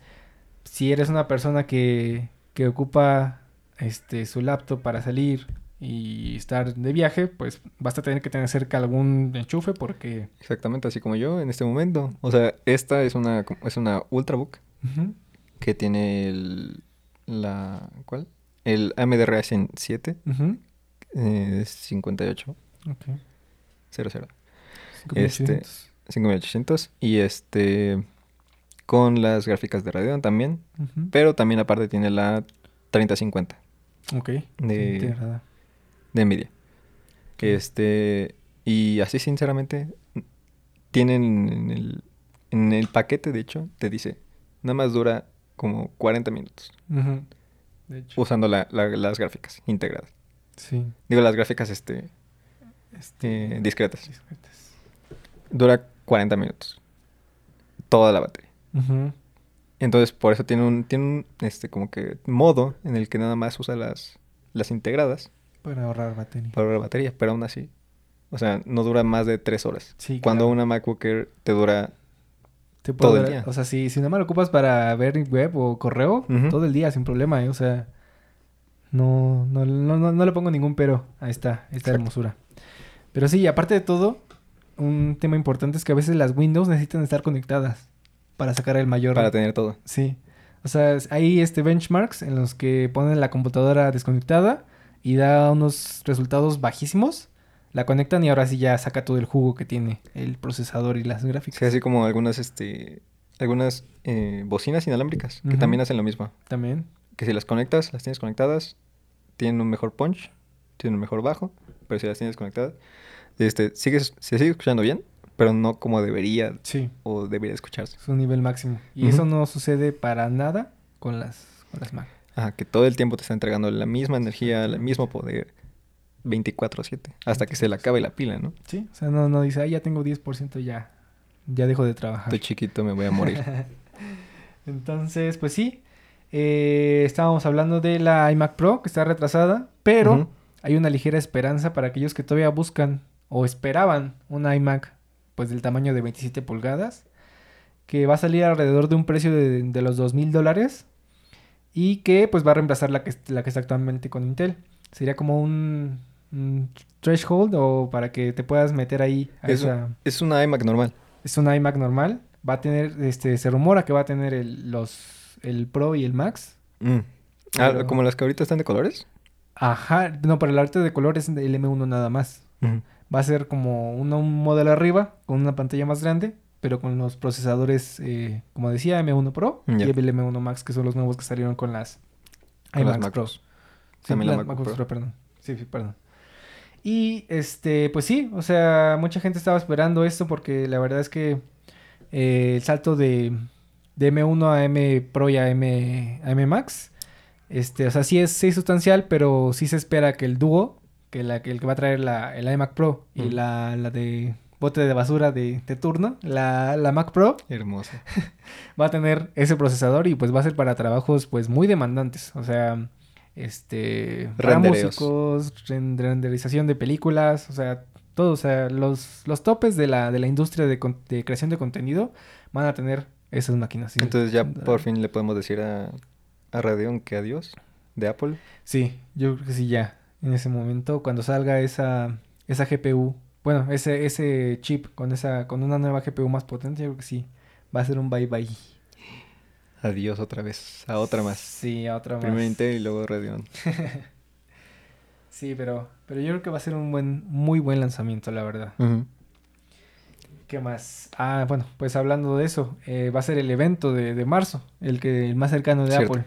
si eres una persona que, que ocupa este, su laptop para salir y estar de viaje, pues vas a tener que tener cerca algún enchufe porque... Exactamente, así como yo en este momento. O sea, esta es una, es una Ultrabook que tiene el... La, ¿Cuál? El AMD Ryzen 7 ujú, eh, 5800. ok. 00. 5800. 5800 y este con las gráficas de Radeon también, pero también aparte tiene la 3050 Ok. de- de Nvidia. Este y así sinceramente tienen en el, en el paquete de hecho te dice nada más dura como 40 minutos Ujú, De hecho, usando la- la- las gráficas integradas. sí. Digo las gráficas este Este, eh, discretas. discretas. Dura 40 minutos toda la batería. Entonces, por eso tiene un, tiene un, este, como que modo en el que nada más usa las, las integradas Para ahorrar batería. para la batería, pero aún así, o sea, no dura más de tres horas. Sí, Cuando claro. una MacBook Air te dura, Te todo el día. O sea, si, si nada más lo ocupas para ver web o correo, todo el día sin problema, ¿eh? O sea, no, no, no, no, no le pongo ningún pero a esta, esta Exacto. hermosura. Pero sí, aparte de todo, un tema importante es que a veces las Windows necesitan estar conectadas para sacar el mayor... para tener todo. Sí. O sea, hay este benchmarks en los que ponen la computadora desconectada y da unos resultados bajísimos. La conectan y ahora sí ya saca todo el jugo que tiene el procesador y las gráficas. Sí, así como algunas, este, algunas eh, bocinas inalámbricas que también hacen lo mismo. También. Que si las conectas, las tienes conectadas, tienen un mejor punch, tienen un mejor bajo, pero si las tienes conectadas, este, sigues, se sigue escuchando bien, pero no como debería Sí. o debería escucharse. Es un nivel máximo. Y eso no sucede para nada con las, con las Mac. Ajá, que todo el tiempo te está entregando la misma energía, el mismo poder, 24/7, hasta que se le acabe la pila, ¿no? Sí. O sea, no, no dice, ah, ya tengo 10%, ya, ya dejo de trabajar. Estoy chiquito, me voy a morir. Entonces, pues sí. eh, estábamos hablando de la iMac Pro, que está retrasada, pero hay una ligera esperanza para aquellos que todavía buscan o esperaban una iMac, pues del tamaño de 27 pulgadas, que va a salir alrededor de un precio de, de los 2 mil dólares y que pues va a reemplazar la que, la que está actualmente con Intel. Sería como un, un threshold o para que te puedas meter ahí a Es, esa... es una iMac normal. Es una iMac normal. Va a tener, este, se rumora que va a tener el, los, el Pro y el Max. Mm. Ah, como las que ahorita están de colores. Ajá, no, pero el arte de color es el M1 nada más. Va a ser como un, un modelo arriba, con una pantalla más grande, pero con los procesadores, eh, como decía, M1 Pro y el M1 Max, que son los nuevos que salieron con las Con las Pro. MacBooks. Sí, También la las MacBooks Pro. Pro, perdón. Sí, sí, perdón. Y este, pues sí, o sea, mucha gente estaba esperando esto porque la verdad es que eh, el salto de, de M1 a M Pro y a M, a M Max, este, o sea, sí es, sí es sustancial, pero sí se espera que el dúo, que, la, que el que va a traer la, el iMac Pro y Mm. la, la de bote de basura de, de turno, la, la Mac Pro Hermoso. va a tener ese procesador y pues va a ser para trabajos pues muy demandantes. O sea, este... Para músicos, ren- renderización de películas, o sea, todo. O sea, los, los topes de la, de la industria de, de creación de contenido van a tener esas máquinas. sí. Entonces ya por fin le podemos decir a, a Radeon que adiós de Apple. Sí, yo creo que sí ya. En ese momento, cuando salga esa, esa GPU, bueno, ese, ese chip con esa, con una nueva GPU más potente, yo creo que sí. Va a ser un bye bye. Adiós otra vez. A otra más. Sí, a otra más. Primero Intel y luego Radeon. Sí, pero, pero yo creo que va a ser un buen, muy buen lanzamiento, la verdad. ¿Qué más? Ah, bueno, pues hablando de eso, eh, va a ser el evento de, de marzo, el que el más cercano de Cierto. Apple,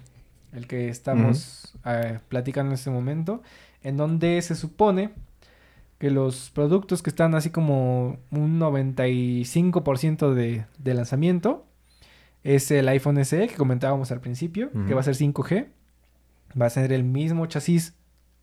el que estamos eh, platicando en este momento, en donde se supone que los productos que están así como un 95% de, de lanzamiento es el iPhone SE que comentábamos al principio, que va a ser 5G, va a ser el mismo chasis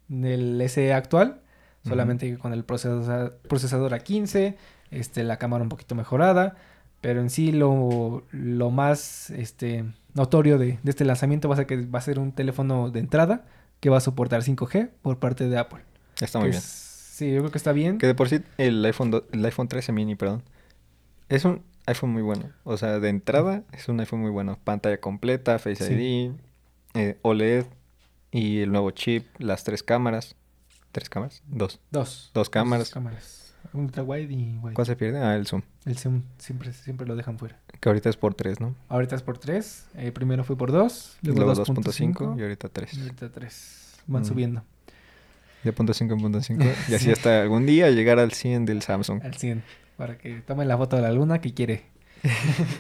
del SE actual, solamente que con el procesador, procesador A15, este, la cámara un poquito mejorada, pero en sí lo, lo más este, notorio de, de este lanzamiento va a ser que va a ser un teléfono de entrada que va a soportar 5G por parte de Apple. Está muy bien. es- sí, yo creo que está bien. Que de por sí el iPhone, do- el iPhone 13 mini, perdón, es un iPhone muy bueno. O sea, de entrada es un iPhone muy bueno. Pantalla completa, Face Sí. ID, eh, OLED y el nuevo chip, las tres cámaras. ¿Tres cámaras? Dos. Dos. Dos cámaras. cámaras. Ultra wide y wide. ¿Cuál se pierde? Ah, el zoom. El zoom siempre, siempre lo dejan fuera. Que ahorita es por 3, ¿no? Ahorita es por 3. primero fue por 2. Luego Luego 2.5 y 2.5. ahorita 3. Y ahorita 3. Van Mm. subiendo De punto 5 en punto 5. Y así Sí. hasta algún día llegar al 100 del Samsung. al 100. Para que tomen la foto de la luna que quiere.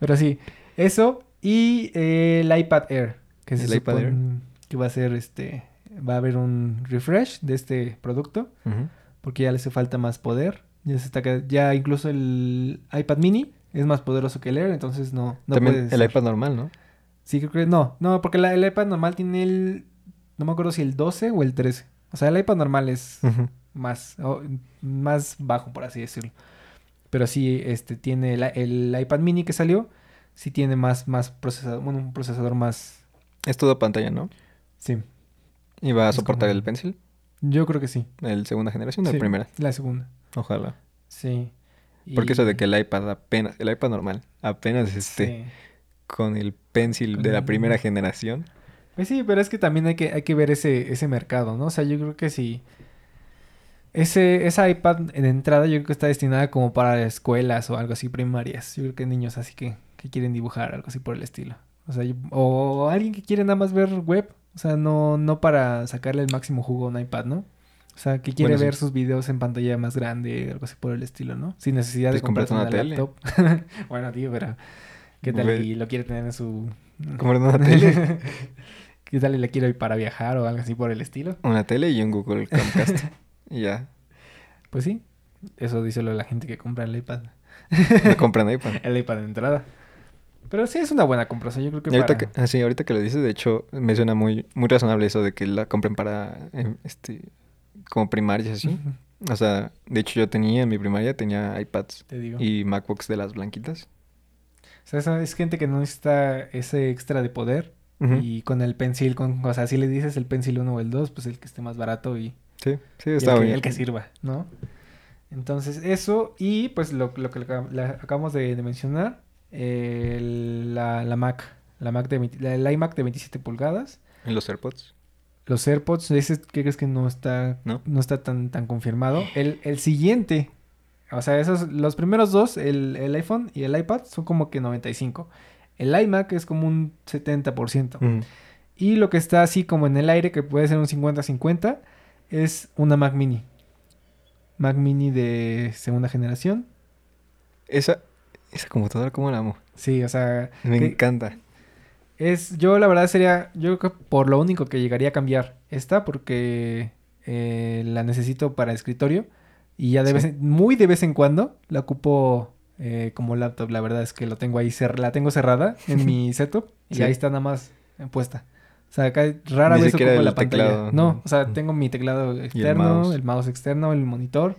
Pero sí, eso y eh, el iPad Air. Que se ¿El iPad Air? que va a ser este. Va a haber un refresh de este producto. Ujú. Porque ya le hace falta más poder. Ya, se está, ya incluso el iPad mini es más poderoso que el Air, entonces no, no También puede el ser. iPad normal, ¿no? Sí, creo que no. No, porque la- el iPad normal tiene el. No me acuerdo si el 12 o el 13. O sea, el iPad normal es más, o- más bajo, por así decirlo. Pero sí, este tiene el, el iPad mini que salió. Sí tiene más, más procesador. Bueno, un procesador más. Es todo pantalla, ¿no? Sí. ¿Y va a soportar como- el Pencil? Yo creo que sí. ¿El segunda generación o Sí, el primera? La segunda. Ojalá. Sí. Porque eso de que el iPad apenas, el iPad normal, apenas esté Sí. con el Pencil Con de la primera generación. Pues sí, pero es que también hay que, hay que ver ese, ese mercado, ¿no? O sea, yo creo que si ese, esa iPad en entrada yo creo que está destinada como para escuelas o algo así primarias. Yo creo que niños así que, que quieren dibujar, algo así por el estilo. O sea, yo- o alguien que quiere nada más ver web, o sea, no, no para sacarle el máximo jugo a un iPad, ¿no? O sea, que quiere Bueno, sí. ver sus videos en pantalla más grande, algo así por el estilo, ¿no? Sin necesidad de Pues comprarse una, una tele. laptop. bueno, tío, pero ¿qué tal y lo quiere tener en su... Cómprate una tele. ¿Qué tal y la quiero ir para viajar o algo así por el estilo? Una tele y un Google Chromecast. y ya. Pues sí, eso dice lo de la gente que compra el iPad. Me compran iPad. El iPad de entrada. Pero sí es una buena compra, o sea, yo creo que Y ahorita para... que, ah, sí, ahorita que lo dices, de hecho, me suena muy, muy razonable eso de que la compren para, em, este, como primarias así. O sea, de hecho yo tenía, en mi primaria tenía iPads Te digo. y MacBooks de las blanquitas. O sea, es gente que no necesita ese extra de poder. Y con el pencil, con, o sea, si le dices el pencil 1 o el 2, pues el que esté más barato y, Sí, sí, y está el, que, bien. el que sirva, ¿no? Entonces, eso y pues lo, lo que acabamos de, de mencionar, eh, la, la Mac, la Mac de, 20 la- el iMac de 27 pulgadas. En los AirPods. Los AirPods, ese ¿qué crees que no está, ¿No? está tan, tan confirmado? El, el siguiente, o sea, esos, los primeros dos, el, el iPhone y el iPad, son como que 95. El iMac es como un 70%. Ujú. Y lo que está así como en el aire, que puede ser un 50-50, es una Mac Mini. Mac Mini de segunda generación. Esa, esa computadora, ¿cómo la amo? Sí, o sea, Me que- encanta. Es, yo la verdad sería, yo creo que por lo único que llegaría a cambiar esta, porque eh, la necesito para escritorio y ya de Sí. vez en- muy de vez en cuando la ocupo eh, como laptop. La verdad es que lo tengo ahí, cer- la tengo cerrada en mi setup y Sí. ahí está nada más eh, puesta. O sea, acá rara Ni vez ocupo la pantalla. teclado, No, o sea, Mm. tengo mi teclado externo, mouse. el mouse externo, el monitor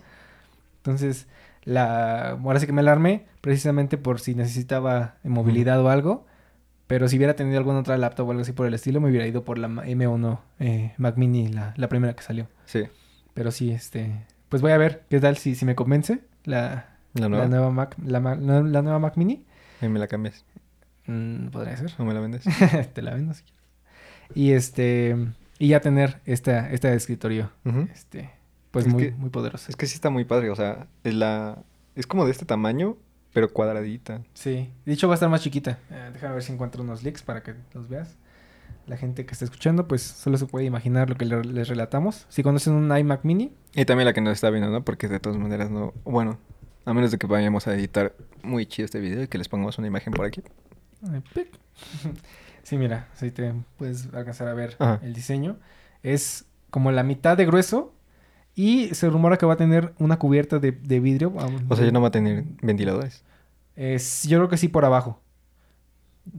Entonces, la, ahora sí que me alarmé precisamente por si necesitaba movilidad o algo. Pero si hubiera tenido alguna otra laptop o algo así por el estilo, me hubiera ido por la M1 eh, Mac Mini, la, la primera que salió. Sí. Pero sí, este... Pues voy a ver qué tal si, si me convence la, La nueva. la nueva Mac, la, nueva Mac Mini. Ahí me la cambias. Mm, podría ser. ¿O me la vendes? Te la vendo si quieres. Y este... Y ya tener esta, esta de escritorio. Este... Pues Es muy, que- muy poderosa. Es que sí está muy padre. O sea, es la... Es como de este tamaño, pero cuadradita. Sí. De hecho va a estar más chiquita. Eh, déjame ver si encuentro unos links para que los veas. La gente que está escuchando, pues solo se puede imaginar lo que le- les relatamos. Si conocen un iMac Mini, Y también la que nos está viendo, ¿no? Porque de todas maneras no... Bueno, a menos de que vayamos a editar muy chido este video y que les pongamos una imagen por aquí. Sí, mira, si te puedes alcanzar a ver Ajá. el diseño. Es como la mitad de grueso y se rumora que va a tener una cubierta de, de vidrio. vamos, O sea, ya no va a tener ventiladores. Es, yo creo que sí por abajo.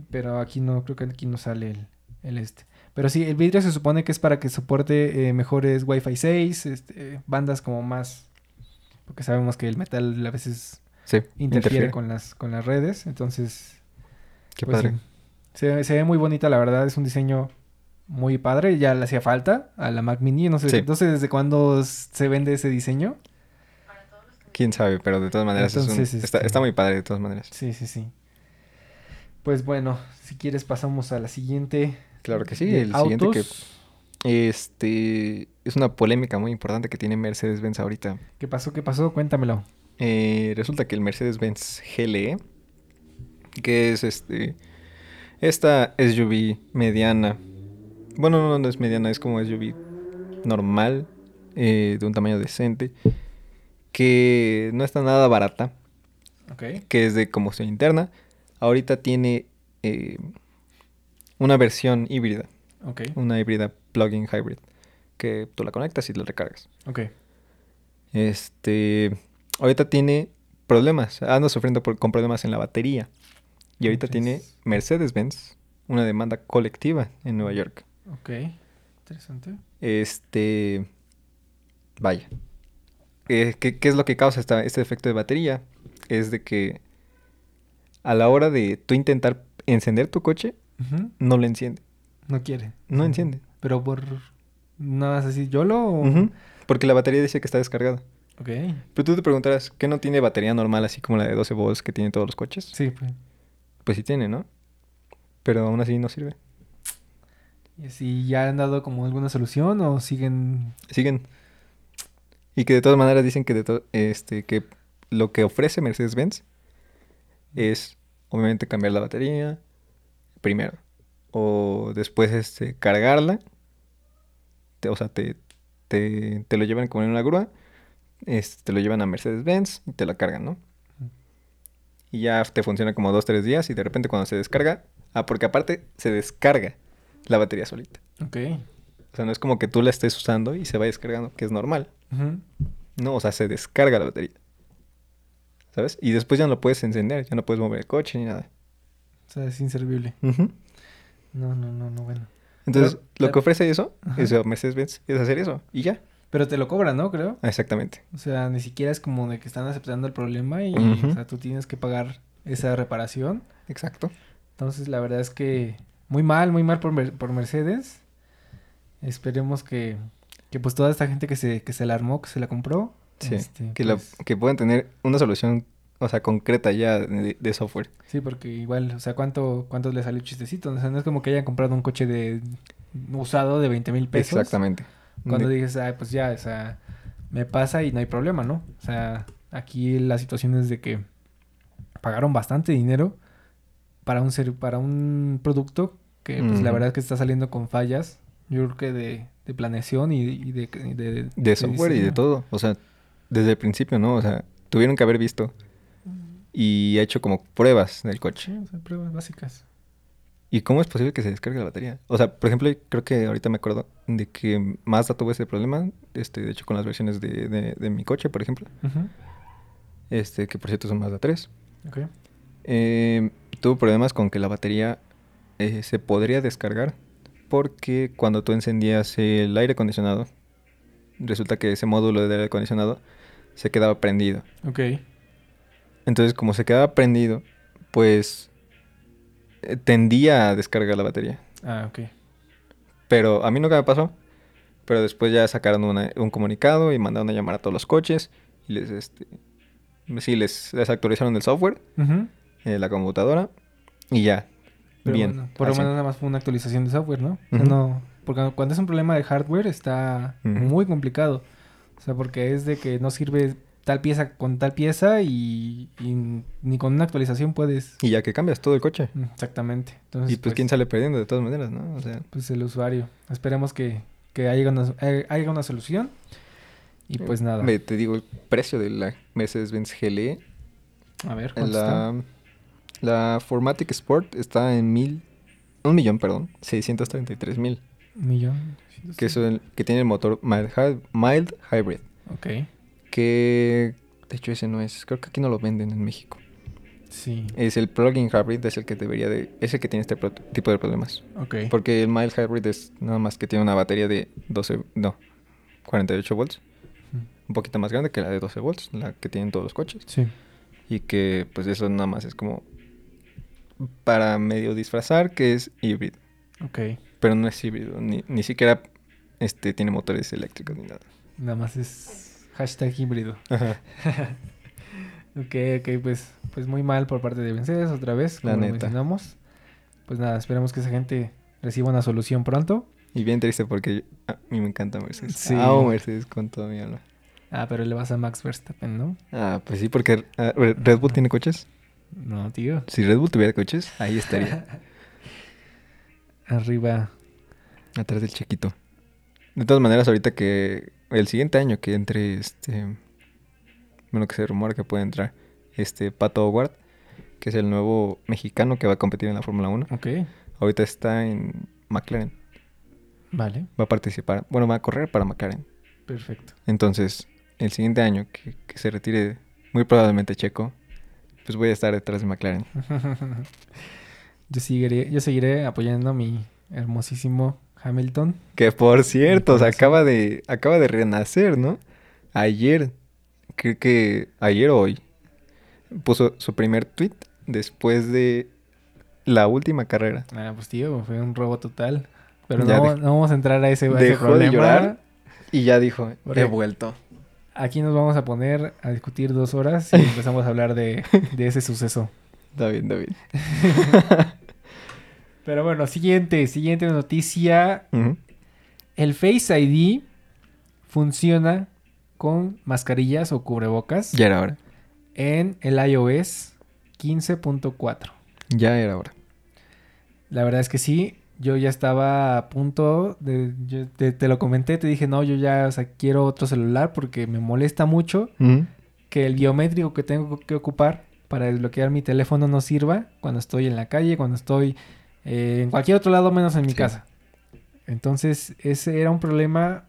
Pero aquí no, creo que aquí no sale el, el este. Pero sí, el vidrio se supone que es para que soporte eh, mejores Wi-Fi 6, este, bandas como más... Porque sabemos que el metal a veces Sí, interfiere, Con, las, con las redes. Entonces, Qué pues padre. sí. Se, se ve muy bonita, la verdad. Es un diseño muy padre. Ya le hacía falta a la Mac Mini. No sé, Sí. no sé desde cuándo se vende ese diseño. Quién sabe, pero de todas maneras es un- Entonces, está, este- está muy padre de todas maneras. Sí, sí, sí. Pues bueno, si quieres pasamos a la siguiente. Claro que sí. El siguiente que este es una polémica muy importante que tiene Mercedes-Benz ahorita. ¿Qué pasó? ¿Qué pasó? Cuéntamelo. Eh, resulta que el Mercedes-Benz GLE, que es este esta SUV mediana, bueno, no, no es mediana, es como SUV normal, eh, de un tamaño decente, que no está nada barata, Ok. que es de combustión interna. Ahorita tiene eh, una versión híbrida, una híbrida plug-in hybrid, que tú la conectas y la recargas. Ok. Este, ahorita tiene problemas, anda sufriendo por- con problemas en la batería. Y ahorita Entonces- tiene Mercedes-Benz una demanda colectiva en Nueva York. Ok. Interesante. Este, vaya. Eh, ¿qué, qué es lo que causa esta- este defecto de batería? Es de que a la hora de tú intentar encender tu coche, no lo enciende. No quiere. No enciende. Pero por... Nada más así, ¿YOLO o...? Ujú, Porque la batería dice que está descargada. Ok. Pero tú te preguntarás, ¿qué no tiene batería normal así como la de 12 volts que tienen todos los coches? Sí, pues. Pues sí tiene, ¿no? Pero aún así no sirve. ¿Y si ya han dado como alguna solución o siguen...? Siguen. Y que de todas maneras dicen que, de este, que lo que ofrece Mercedes-Benz es obviamente cambiar la batería primero. O después este, cargarla. Te- o sea, te, te, te lo llevan como en una grúa. este, te lo llevan a Mercedes-Benz y te la cargan, ¿no? Y ya te funciona como dos, tres días y de repente cuando se descarga... Ah, porque aparte se descarga la batería solita. Ok. O sea, no es como que tú la estés usando y se va descargando, que es normal. No, o sea, se descarga la batería. ¿Sabes? Y después ya no lo puedes encender, ya no puedes mover el coche ni nada. O sea, es inservible. No, no, no, no, bueno. Entonces, Pero- lo que ofrece eso, Ajá. es Mercedes-Benz, es hacer eso. Y ya. Pero te lo cobran, ¿no? Creo. Ah, Exactamente. O sea, ni siquiera es como de que están aceptando el problema y, o sea, tú tienes que pagar esa reparación. Exacto. Entonces, la verdad es que muy mal, muy mal por, Mer- por Mercedes. Esperemos que, que pues toda esta gente que se, que se la armó, que se la compró. Sí. este, que, la- pues, que puedan tener una solución, o sea, concreta ya de, de software. Sí, porque igual, o sea, ¿cuánto, cuánto le salió chistecito? O sea, no es como que hayan comprado un coche de usado de 20 mil pesos. Exactamente. Cuando De- dices, ay, pues ya, o sea, me pasa y no hay problema, ¿no? O sea, aquí la situación es de que pagaron bastante dinero para un ser, para un producto que pues la verdad es que está saliendo con fallas, yo creo que de, de planeación y, y de, de, de software y de todo. O sea, desde el principio, ¿no? O sea, tuvieron que haber visto y hecho como pruebas del coche. Sí, o sea, pruebas básicas. ¿Y cómo es posible que se descargue la batería? O sea, por ejemplo, creo que ahorita me acuerdo de que Mazda tuvo ese problema, este, de hecho con las versiones de, de, de mi coche, por ejemplo, este, que por cierto son Mazda 3. Ok. Eh, tuvo problemas con que la batería eh, se podría descargar porque cuando tú encendías el aire acondicionado, resulta que ese módulo de aire acondicionado se quedaba prendido. Ok. Entonces, como se quedaba prendido, pues eh, tendía a descargar la batería. Ah, ok. Pero a mí nunca me pasó. Pero después ya sacaron una- un comunicado y mandaron a llamar a todos los coches. Y les, este, sí, les, les actualizaron el software. Eh, la computadora. Y ya. Pero Bien. bueno, por lo menos nada más fue una actualización de software, ¿no? No, porque cuando es un problema de hardware está muy complicado. O sea, porque es de que no sirve tal pieza con tal pieza y, y ni con una actualización puedes... Y ya que cambias todo el coche. Mm, Exactamente. Entonces, Y pues, quién sale perdiendo de todas maneras, ¿no? O sea, Pues el usuario. Esperemos que, que haya, una, eh, haya una solución. Y pues nada. ve, te digo el precio de la Mercedes-Benz GLE. A ver, ¿cuánto está? La, Formatic Sport está en mil... Un millón, perdón. 633 mil. Un millón. Que, es el- que tiene el motor mild, hy- mild hybrid. Ok. Que de hecho ese no es, creo que aquí no lo venden en México. Sí. Es el plug-in hybrid, es el que debería de, es el que tiene este tipo de problemas. Ok. Porque el mild hybrid es nada más que tiene una batería de 12, no, 48 volts, un poquito más grande que la de 12 volts, la que tienen todos los coches. Sí. Y que pues eso nada más es como para medio disfrazar que es híbrido. Ok. Pero no es híbrido, ni, ni siquiera este, tiene motores eléctricos ni nada. Nada más es hashtag híbrido. Ajá. Ok, ok, pues, pues muy mal por parte de Mercedes otra vez, La como lo neta. mencionamos. Pues nada, esperemos que esa gente reciba una solución pronto. Y bien triste porque a mí me encanta Mercedes. Sí. Amo Mercedes con toda mi alma. Ah, pero le vas a Max Verstappen, ¿no? Ah, pues sí, porque ah, Re- Red Bull tiene coches. No, tío. Si Red Bull tuviera coches, ahí estaría, Arriba. atrás del chiquito. De todas maneras, ahorita que el siguiente año que entre este, bueno, que se rumora que puede entrar este Pato Howard, que es el nuevo mexicano que va a competir en la Fórmula 1. Ok, Ahorita está en McLaren. vale, Va a participar, bueno, va a correr para McLaren. perfecto. Entonces, el siguiente año que, que se retire muy probablemente Checo, pues voy a estar detrás de McLaren. yo, seguiré, yo seguiré apoyando a mi hermosísimo Hamilton. Que por cierto, se acaba de, acaba de renacer, ¿no? Ayer, creo que ayer o hoy, puso su primer tweet después de la última carrera. Ah, pues tío, fue un robo total. Pero no, vamos a entrar a ese, a ese Dejó de problema. llorar y ya dijo, he vuelto. Aquí nos vamos a poner a discutir dos horas y empezamos a hablar de, de ese suceso. David, David. Pero bueno, siguiente, siguiente noticia. El Face ID funciona con mascarillas o cubrebocas Ya era hora. en el iOS 15.4. Ya era hora. La verdad es que sí, yo ya estaba a punto de, yo te, te lo comenté, te dije, no, yo ya, o sea, quiero otro celular porque me molesta mucho que el biométrico que tengo que ocupar para desbloquear mi teléfono no sirva cuando estoy en la calle, cuando estoy eh, en cualquier otro lado menos en mi Sí. casa. Entonces, ese era un problema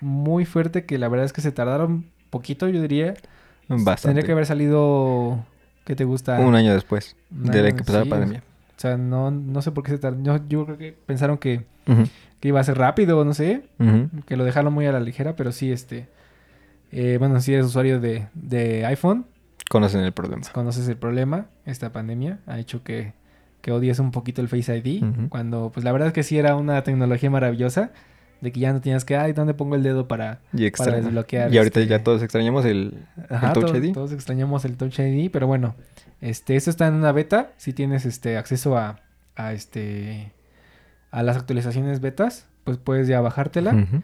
muy fuerte que la verdad es que se tardaron poquito, yo diría. Bastante. Tendría que haber salido, ¿qué te gusta? Un año después Un de que empezó la pandemia. O sea, no, no sé por qué se tardó. Yo, yo creo que pensaron que, que iba a ser rápido, no sé. Que lo dejaron muy a la ligera, pero sí, este... eh, bueno, si eres usuario de, de iPhone, Conocen el problema. conoces el problema. Esta pandemia ha hecho que, que odies un poquito el Face ID. Cuando, pues la verdad es que sí era una tecnología maravillosa. De que ya no tienes que, ay, ¿dónde pongo el dedo para...? Y, desbloquear, y ahorita este- ya todos extrañamos el, Ajá, el Touch to- ID. Todos extrañamos el Touch ID, pero bueno, este, esto está en una beta. Si tienes este acceso a, a este a las actualizaciones betas, pues puedes ya bajártela. Ujú.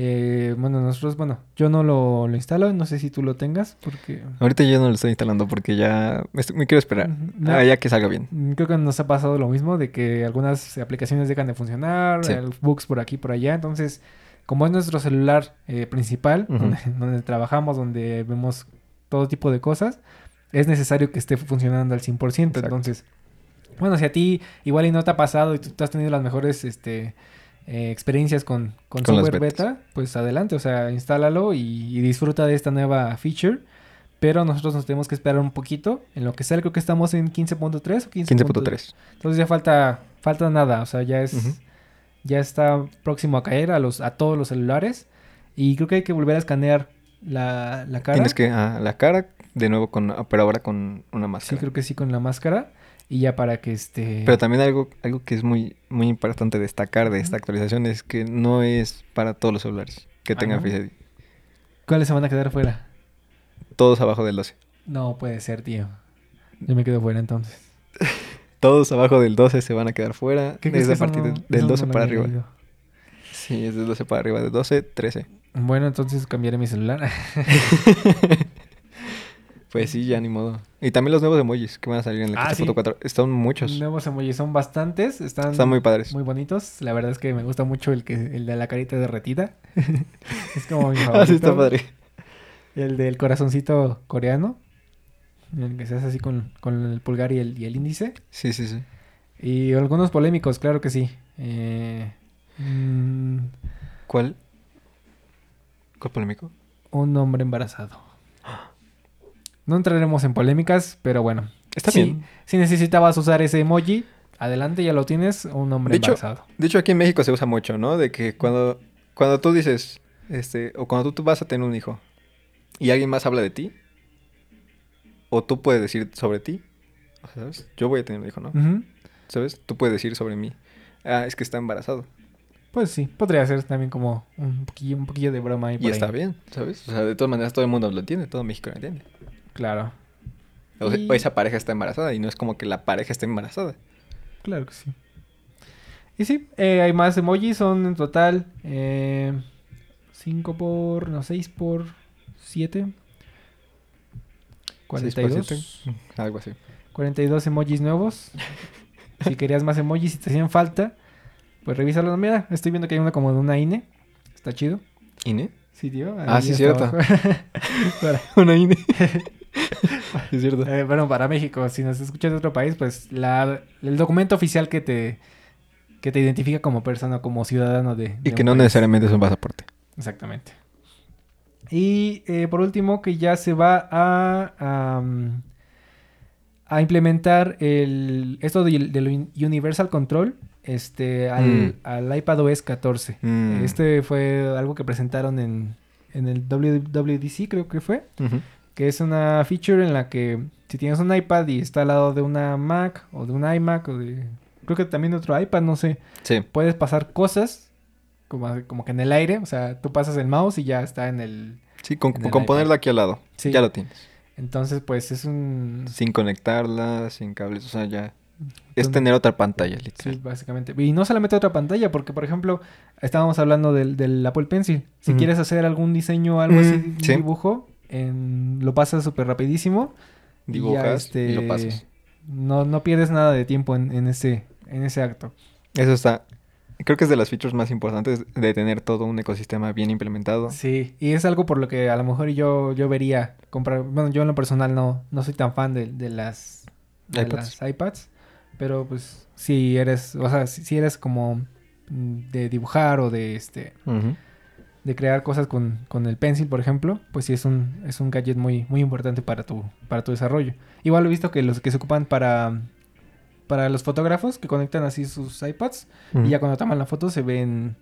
Eh, bueno, nosotros, bueno, yo no lo, lo instalo, no sé si tú lo tengas, porque Ahorita yo no lo estoy instalando porque ya me, quiero esperar. No. Ah, ya que salga bien. mm, creo que nos ha pasado lo mismo, de que algunas aplicaciones dejan de funcionar, Sí. bugs por aquí por allá. Entonces, como es nuestro celular eh, principal, donde trabajamos, donde vemos todo tipo de cosas, es necesario que esté funcionando al 100%. Exacto. Entonces, bueno, si a ti igual y no te ha pasado y tú, tú has tenido las mejores este, eh, experiencias con, con, software beta, pues adelante, o sea, instálalo y, y disfruta de esta nueva feature. Pero nosotros nos tenemos que esperar un poquito. En lo que sea, creo que estamos en 15.3 o 15.2. 15.3. Entonces ya falta, falta nada, o sea, ya es, ya está próximo a caer a los, a todos los celulares. Y creo que hay que volver a escanear la, la cara. Tienes que, ah, la cara, de nuevo con, pero ahora con una Sí, máscara. creo que sí, con la máscara. Y ya para que este... Pero también algo, algo que es muy, muy importante destacar de esta actualización es que no es para todos los celulares que Ah, tengan ¿no? Face ID. ¿Cuáles se van a quedar fuera? Todos abajo del 12. No puede ser, tío. Yo me quedo fuera entonces. Todos abajo del 12 se van a quedar fuera. ¿Qué Desde a partir no- del eso 12 no lo para arriba. Sí, es del 12 para arriba. De 12, 13. Bueno, entonces cambiaré mi celular. Pues sí, ya ni modo. Y también los nuevos emojis que van a salir en la Ah, sí. Foto 4. Están muchos. Nuevos emojis son bastantes. Están, Están muy padres. muy bonitos. La verdad es que me gusta mucho el que el de la carita derretida. es como mi Ah, favorito. sí, está padre. El del corazoncito coreano. El que se hace así con, con el pulgar y el, y el índice. Sí, sí, sí. Y algunos polémicos, claro que sí. Eh, mm, ¿Cuál? ¿Cuál polémico? un hombre embarazado. No entraremos en polémicas, pero bueno. Está Sí, bien. Si necesitabas usar ese emoji, adelante, ya lo tienes. Un hombre De hecho, embarazado. De hecho, aquí en México se usa mucho, ¿no? De que cuando, cuando tú dices, este, o cuando tú, tú vas a tener un hijo y alguien más habla de ti, o tú puedes decir sobre ti, ¿sabes? Yo voy a tener un hijo, ¿no? ¿Sabes? Tú puedes decir sobre mí, ah, es que está embarazado. Pues sí, podría ser también como un poquillo, un poquillo de broma ahí Y por ahí. está bien, ¿sabes? O sea, de todas maneras todo el mundo lo entiende, todo México lo entiende. Claro, O, Y- esa pareja está embarazada y no es como que la pareja esté embarazada. claro que sí. Y sí, eh, hay más emojis, son en total 5 por, no, 6 por 7. Seis por siete, 42. Algo así. 42 emojis nuevos. si querías más emojis, si te hacían falta, pues revísalo. Mira, estoy viendo que hay uno como de una INE. Está chido. ¿INE? Sí, tío. Ah, sí, cierto. Una INE. es cierto. Eh, bueno, para México, si nos escuchas de otro país, pues la, el documento oficial que te, que te identifica como persona, como ciudadano de... de Y que no país. necesariamente es un pasaporte. Exactamente. Y eh, por último, que ya se va a, a implementar el, esto del un- Universal Control este, al, Mm. al iPad OS 14. Mm. Este fue algo que presentaron en, en el WWDC, creo que fue Ujú. Que es una feature en la que si tienes un iPad y está al lado de una Mac o de un iMac o de creo que también de otro iPad, no sé, Sí. puedes pasar cosas como, como que en el aire, o sea, tú pasas el mouse y ya está en el Sí, con, el con iPad. ponerlo aquí al lado. Sí. Ya lo tienes. entonces pues es un Sin conectarla, sin cables, o sea, ya. Es tener otra pantalla, sí, literal. básicamente. Y no solamente otra pantalla, porque por ejemplo, estábamos hablando del, del Apple Pencil. Si quieres hacer algún diseño o algo así, Mm, un sí. dibujo, en- lo pasas súper rapidísimo. y ya, Dibujas y lo este, pasas. No, no pierdes nada de tiempo en, en ese, en ese acto. Eso está. Creo que es de las features más importantes de tener todo un ecosistema bien implementado. Sí, y es algo por lo que a lo mejor yo, yo vería comprar. Bueno, yo en lo personal no, no soy tan fan de, de las, de iPads. las iPads. Pero pues si eres, o sea, si, eres como de dibujar o de este. De crear cosas con, con el pencil, por ejemplo, pues sí es un, es un gadget muy, muy importante para tu, para tu desarrollo. Igual he visto que los que se ocupan para, para los fotógrafos que conectan así sus iPads y ya cuando toman la foto se ven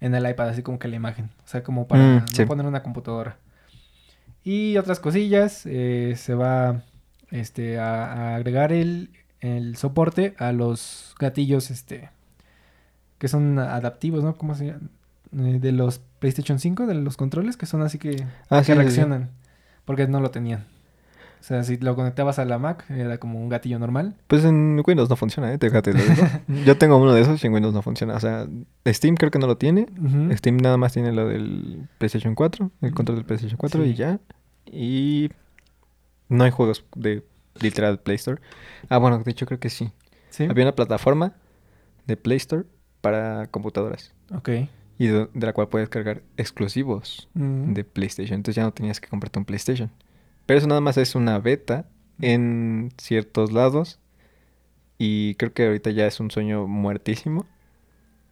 en el iPad, así como que la imagen. O sea, como para Mm, no sí. poner una computadora. Y otras cosillas, eh, se va este, a, a agregar el, el soporte a los gatillos este, que son adaptivos, ¿no? ¿Cómo se llama? Eh, de los PlayStation 5, de los controles, que son así que, Ah, que sí, sí, sí. reaccionan. Porque no lo tenían. O sea, si lo conectabas a la Mac, era como un gatillo normal. Pues en Windows no funciona, ¿eh? Eso. Yo tengo uno de esos y en Windows no funciona. O sea, Steam creo que no lo tiene. Steam nada más tiene lo del PlayStation 4, el control del PlayStation 4 Sí. y ya. Y no hay juegos de literal Play Store. Ah, bueno, de hecho creo que sí. Sí. Había una plataforma de Play Store para computadoras Ok. Y de, de la cual puedes cargar exclusivos de PlayStation. Entonces ya no tenías que comprarte un PlayStation. Pero eso nada más es una beta en ciertos lados. Y creo que ahorita ya es un sueño muertísimo.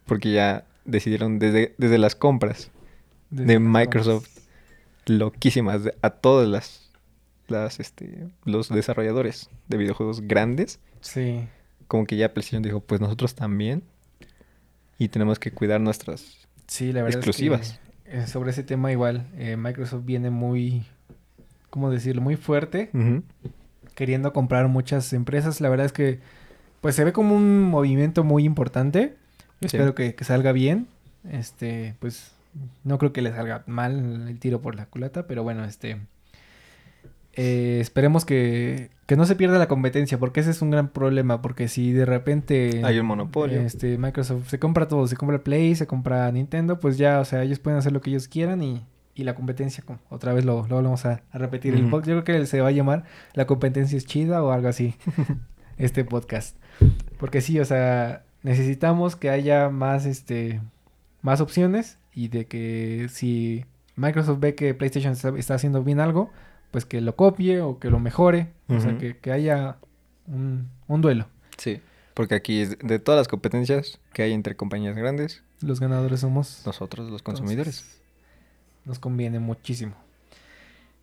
Porque ya decidieron desde, desde las compras Desde de Microsoft compras. loquísimas de- a todas las, las este, los desarrolladores de videojuegos grandes. Sí. Como que ya PlayStation dijo, pues nosotros también. Y tenemos que cuidar nuestras... Sí, la verdad Exclusivas. es eh, sobre ese tema igual, eh, Microsoft viene muy, ¿cómo decirlo? Muy fuerte, queriendo comprar muchas empresas. La verdad es que, pues se ve como un movimiento muy importante. Sí. espero que, que salga bien. Este, pues no creo que le salga mal el tiro por la culata, pero bueno, este... eh, esperemos que, que no se pierda la competencia, porque ese es un gran problema, porque si de repente... Hay un monopolio. Este, Microsoft se compra todo, se compra Play, se compra Nintendo, pues ya, o sea, ellos pueden hacer lo que ellos quieran y, y la competencia, como otra vez lo, lo vamos a, a repetir. el yo creo que se va a llamar La competencia es chida o algo así, este podcast. Porque sí, o sea, necesitamos que haya más, este, más opciones y de que si Microsoft ve que PlayStation está, está haciendo bien algo, pues que lo copie o que lo mejore, o sea, que, que haya un, un duelo. Sí. Porque aquí, es de todas las competencias que hay entre compañías grandes, Los ganadores somos nosotros, los consumidores. Entonces, nos conviene muchísimo.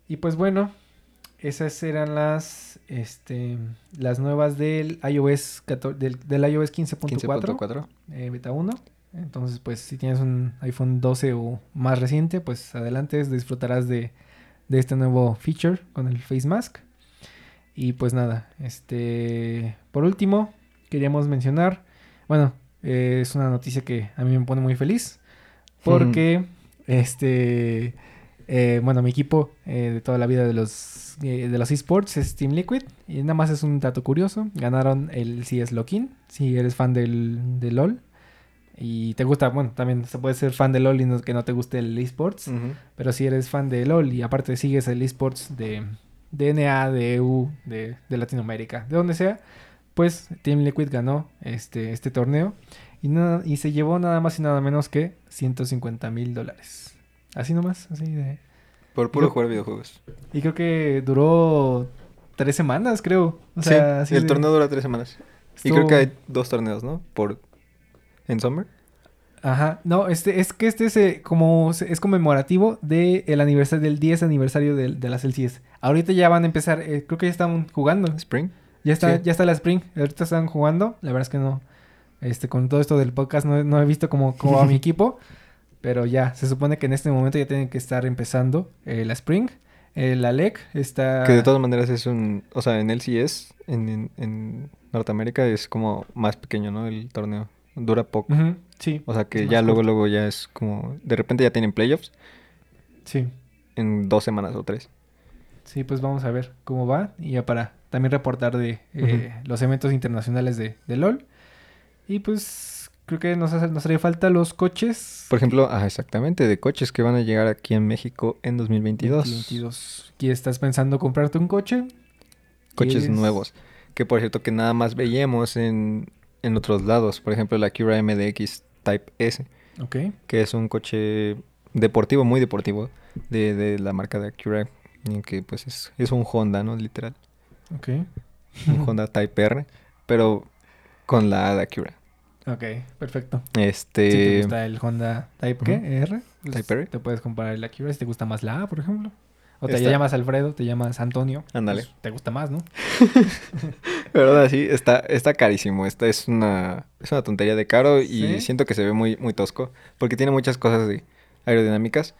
Y pues bueno, esas eran las este las nuevas del iOS 14 del, del iOS 15.4 15.4. eh, beta 1. Entonces, pues si tienes un iPhone 12 o más reciente, pues adelante disfrutarás de, de este nuevo feature con el Face Mask. Y pues nada, este por último, queríamos mencionar, bueno, eh, es una noticia que a mí me pone muy feliz porque este eh, bueno, mi equipo eh, de toda la vida de los de los esports es Team Liquid. Y nada más es un dato curioso, ganaron el CS Lock-in, si eres fan del, del LoL y te gusta, bueno, también se puede ser fan de LoL y no, que no te guste el esports, pero si eres fan de LoL y aparte sigues el esports de, de NA, de EU, de, de Latinoamérica, de donde sea, pues Team Liquid ganó este, este torneo y, nada- y se llevó nada más y nada menos que 150 mil dólares. Así nomás, así de... Por puro jugar videojuegos. Y creo que duró tres semanas, creo. O sea, así sí, el de- torneo dura tres semanas. Y creo que hay dos torneos, ¿no? Por... En Summer. Ajá, no, este, es que este es eh, como, es conmemorativo del aniversario, del 10 aniversario del- de, las LCS. Ahorita ya van a empezar, eh, creo que ya están jugando. Spring. Ya está, Sí. ya está la Spring, ahorita están jugando. La verdad es que no, este, con todo esto del podcast no, no he visto cómo, cómo va mi equipo. Pero ya, se supone que en este momento ya tienen que estar empezando eh, la Spring. Eh, la LEC está... Que de todas maneras es un... O sea, en LCS, en, en, en Norteamérica, es como más pequeño, ¿no? El torneo. Dura poco. Sí, O sea, que ya luego, corto. luego ya es como... De repente ya tienen playoffs sí. en dos semanas o tres. Sí, pues vamos a ver cómo va. Y ya para también reportar de eh, los eventos internacionales de, de LOL. Y pues creo que nos, hace, nos haría falta los coches. Por ejemplo, ah, exactamente, de coches que van a llegar aquí en México en 2022. 2022. ¿Qué estás pensando comprarte un coche? Coches ¿Quieres? nuevos. Que por cierto que nada más veíamos en, en otros lados. Por ejemplo, la Cura MDX Type S. Ok. Que es un coche deportivo, muy deportivo. De, de la marca de Acura. Que pues es, es un Honda, ¿no? Literal. Ok. Un Honda Type R. Pero con la A de Acura. Ok, perfecto. Este... Si te gusta el Honda Type. R, pues, Type R. te puedes comprar el Acura si te gusta más la A, por ejemplo. O te Está- llamas Alfredo, te llamas Antonio. Ándale. pues, te gusta más, ¿no? Pero aún así, está, está carísimo. Esta es una, es una tontería de caro y ¿Sí? siento que se ve muy, muy tosco. Porque tiene muchas cosas de aerodinámicas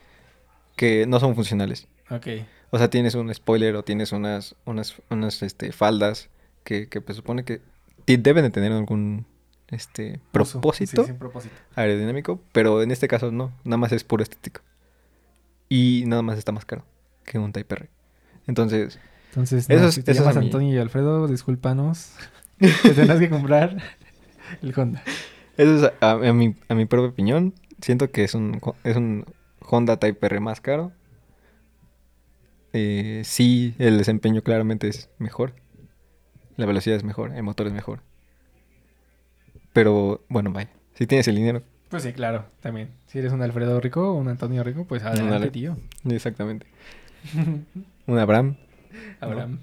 que no son funcionales. Ok. O sea, tienes un spoiler o tienes unas, unas, unas este, faldas que, que pues, supone que deben de tener algún este, Sí, sí, propósito. aerodinámico. Pero en este caso no. Nada más es puro estético. Y nada más está más caro que un Type R. Entonces, Entonces, no, es- si te llamas. Antonio y Alfredo, discúlpanos. te tendrás que comprar el Honda. Eso es a, a mi, a mi propia opinión. Siento que es un, es un Honda Type R más caro. Eh, sí, el desempeño claramente es mejor. La velocidad es mejor, el motor es mejor. Pero bueno, vaya. Si tienes el dinero, Pues sí, claro, también. Si eres un Alfredo rico o un Antonio rico, pues adelante, tío. exactamente. Un Abraham. Abraham.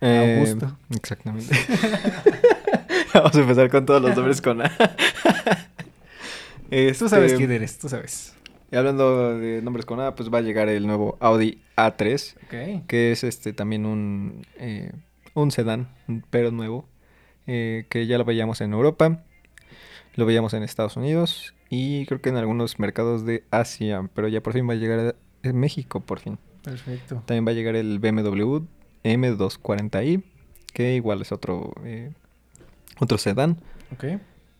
eh, Augusto. exactamente. Vamos a empezar con todos los nombres con A. Tú sabes Este, quién eres, tú sabes. Y hablando de nombres con A, pues va a llegar el nuevo Audi A3, Ok. que es este también un, eh, un sedán, pero nuevo, eh, que ya lo veíamos en Europa, lo veíamos en Estados Unidos, y creo que en algunos mercados de Asia, pero ya por fin va a llegar a México, por fin. Perfecto. También va a llegar el BMW M240i, que igual es otro, eh, otro sedán Ok.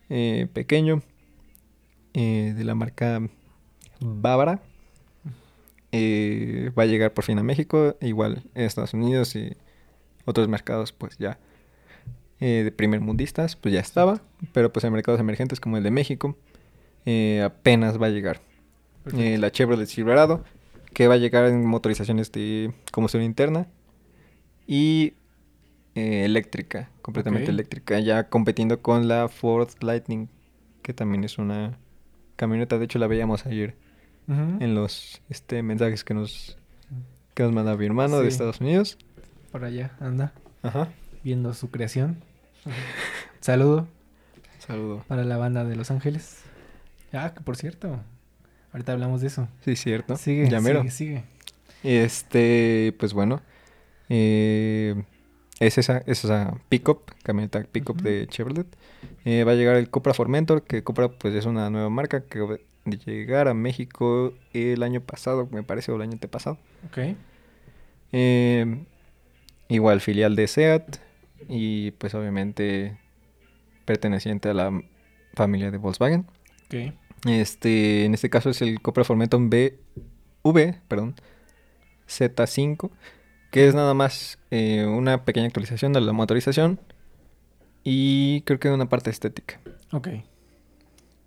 eh, pequeño eh, de la marca Bávara. Eh, va a llegar por fin a México, igual en Estados Unidos y otros mercados, pues ya eh, de primer mundistas, pues ya estaba, pero pues en mercados emergentes como el de México apenas va a llegar. La Chevrolet Silverado, que va a llegar en motorizaciones de combustión interna y eh, eléctrica, completamente eléctrica, ya compitiendo con la Ford Lightning, que también es una camioneta, de hecho la veíamos ayer en los este, mensajes que nos, que nos manda mi hermano de. Estados Unidos. Por allá anda Ajá. viendo su creación. Saludo Saludo. para la banda de Los Ángeles. Ah, que por cierto, ahorita hablamos de eso. Sí, cierto. Sigue, Ya mero. sigue, sigue. Este, pues bueno, eh, es esa, es esa pickup, camioneta pickup Ujú. de Chevrolet. Eh, va a llegar el Cupra Formentor, que Cupra pues es una nueva marca que va a llegar a México el año pasado, me parece, o el año antepasado. Ok. Eh, igual filial de SEAT y pues obviamente perteneciente a la familia de Volkswagen. Ok. Este, en este caso es el Cupra Formentor B, V, perdón, Z5, que es nada más eh, una pequeña actualización de la motorización y creo que una parte estética, Ok.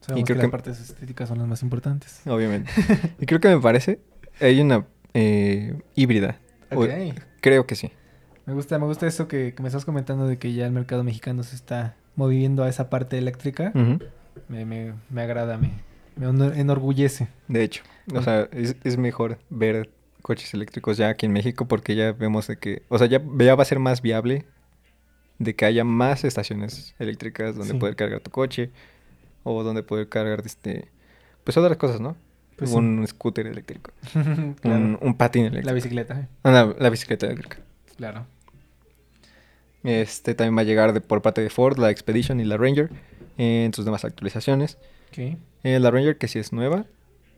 Sabemos creo que, que- las partes estéticas son las más importantes. obviamente. y creo que me parece, hay una eh, híbrida. O- Ok. creo que sí. Me gusta, me gusta eso que, que me estás comentando de que ya el mercado mexicano se está moviendo a esa parte eléctrica. Ujú, Me, me, me agrada, me, me enorgullece. De hecho, o sea, es, es mejor ver coches eléctricos ya aquí en México porque ya vemos de que, o sea, ya, ya va a ser más viable de que haya más estaciones eléctricas donde Sí. poder cargar tu coche o donde poder cargar este pues otras cosas, ¿no? Pues sí. un scooter eléctrico, claro. un, un patín La eléctrico, bicicleta, eh, Ah, la, la bicicleta eléctrica. claro. Este también va a llegar de, por parte de Ford la Expedition y la Ranger en sus demás actualizaciones. Eh, la Ranger que sí es nueva,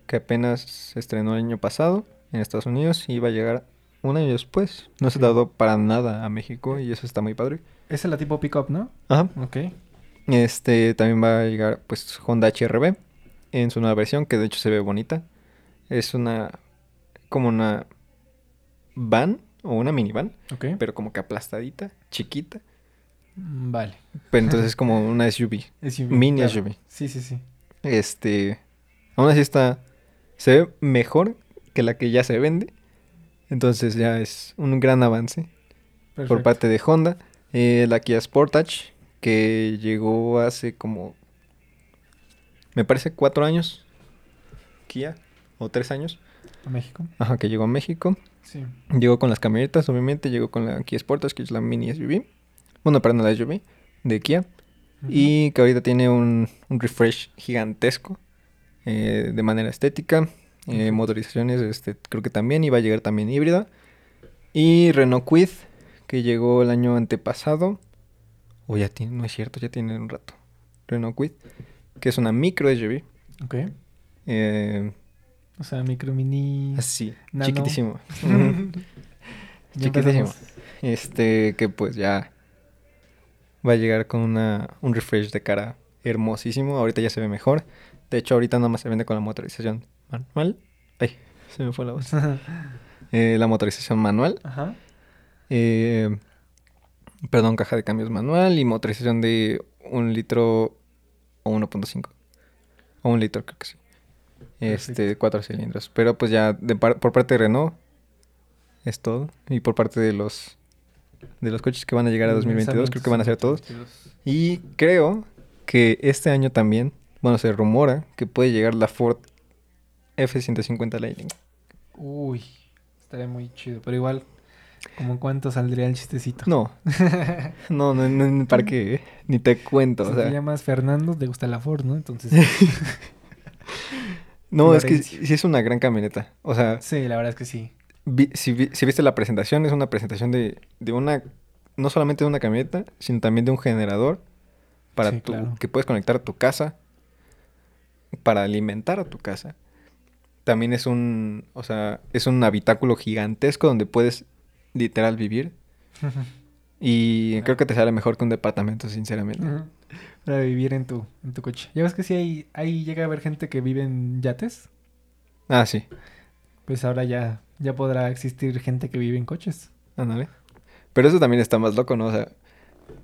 que apenas se estrenó el año pasado en Estados Unidos y va a llegar un año después. No se ha dado para nada a México y eso está muy padre. Esa es la tipo pickup, ¿no? Ajá. Ok. Este también va a llegar pues Honda HRB en su nueva versión que de hecho se ve bonita. Es una como una van o una minivan, Ok. pero como que aplastadita, chiquita. Mm, Vale. Pero entonces es como una SUV, SUV, mini claro. SUV. Sí, sí, sí. Este, aún así está, se ve mejor que la que ya se vende. Entonces ya es un gran avance por parte de Honda. Eh, la Kia Sportage, que llegó hace como, me parece cuatro años. Kia, o tres años. A México. Ajá, que llegó a México. Sí. Llegó con las camionetas, obviamente. Llegó con la Kia Sportage, que es la mini SUV. Bueno, perdón, la SUV de Kia. Y que ahorita tiene un, un refresh gigantesco eh, de manera estética. eh, motorizaciones, este, creo que también. Y va a llegar también híbrida. Y Renault Kwid, que llegó el año antepasado. O ya tiene, no es cierto, ya tiene un rato. Renault Kwid, que es una micro SUV. Ok. eh, O sea, micro mini. así, Nano. chiquitísimo. Chiquitísimo. Este, que pues ya va a llegar con una, un refresh de cara hermosísimo. Ahorita ya se ve mejor. De hecho, ahorita nada más se vende con la motorización manual. Ay, se me fue la voz. Eh, la motorización manual. Ajá. eh, perdón, caja de cambios manual y motorización de un litro o 1.5. O un litro, creo que sí. Este, Perfecto. cuatro cilindros. Pero pues ya de par- por parte de Renault es todo. Y por parte de los de los coches que van a llegar a 2022, creo que van a ser todos. 2022. Y creo que este año también, bueno, se rumora que puede llegar la Ford F-150 Lightning. Uy, estaría muy chido. Pero igual, ¿como en cuánto saldría el chistecito? No, no, no, no, ¿para qué? Ni te cuento, si o te sea. llamas Fernando, te gusta la Ford, ¿no? Entonces, No, es que sí es una gran camioneta. O sea, sí, la verdad es que sí. Vi- si, vi- si viste la presentación, es una presentación de, de una, no solamente de una camioneta, sino también de un generador para Sí, tu, claro. que puedes conectar a tu casa. para alimentar a tu casa. También es un, o sea, es un habitáculo gigantesco donde puedes literal vivir. Y creo que te sale mejor que un departamento, sinceramente. Para vivir en tu, en tu coche. Ya ves que sí hay, ahí llega a haber gente que vive en yates. Ah, sí. Pues ahora ya, ya podrá existir gente que vive en coches. Ándale. Pero eso también está más loco, ¿no? O sea,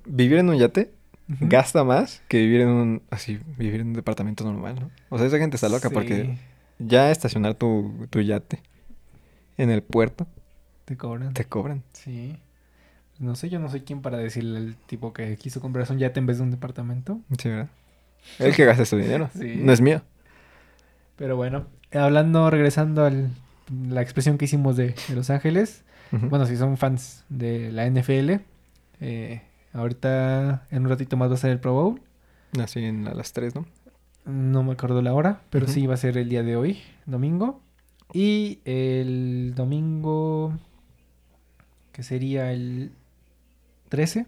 vivir en un yate gasta más que vivir en un, así, vivir en un departamento normal, ¿no? O sea, esa gente está loca porque ya estacionar tu, tu yate en el puerto te cobran. te cobran. Sí. No sé, yo no soy quien para decirle al tipo que quiso comprarse un yate en vez de un departamento. Sí, ¿verdad? El que gasta su dinero. Sí. No es mío. Pero bueno, hablando, regresando a la expresión que hicimos de, de Los Ángeles. Bueno, si son fans de la NFL, eh, ahorita en un ratito más va a ser el Pro Bowl. Así en a las 3, ¿no? No me acuerdo la hora, pero sí va a ser el día de hoy, domingo. Y el domingo, que sería el 13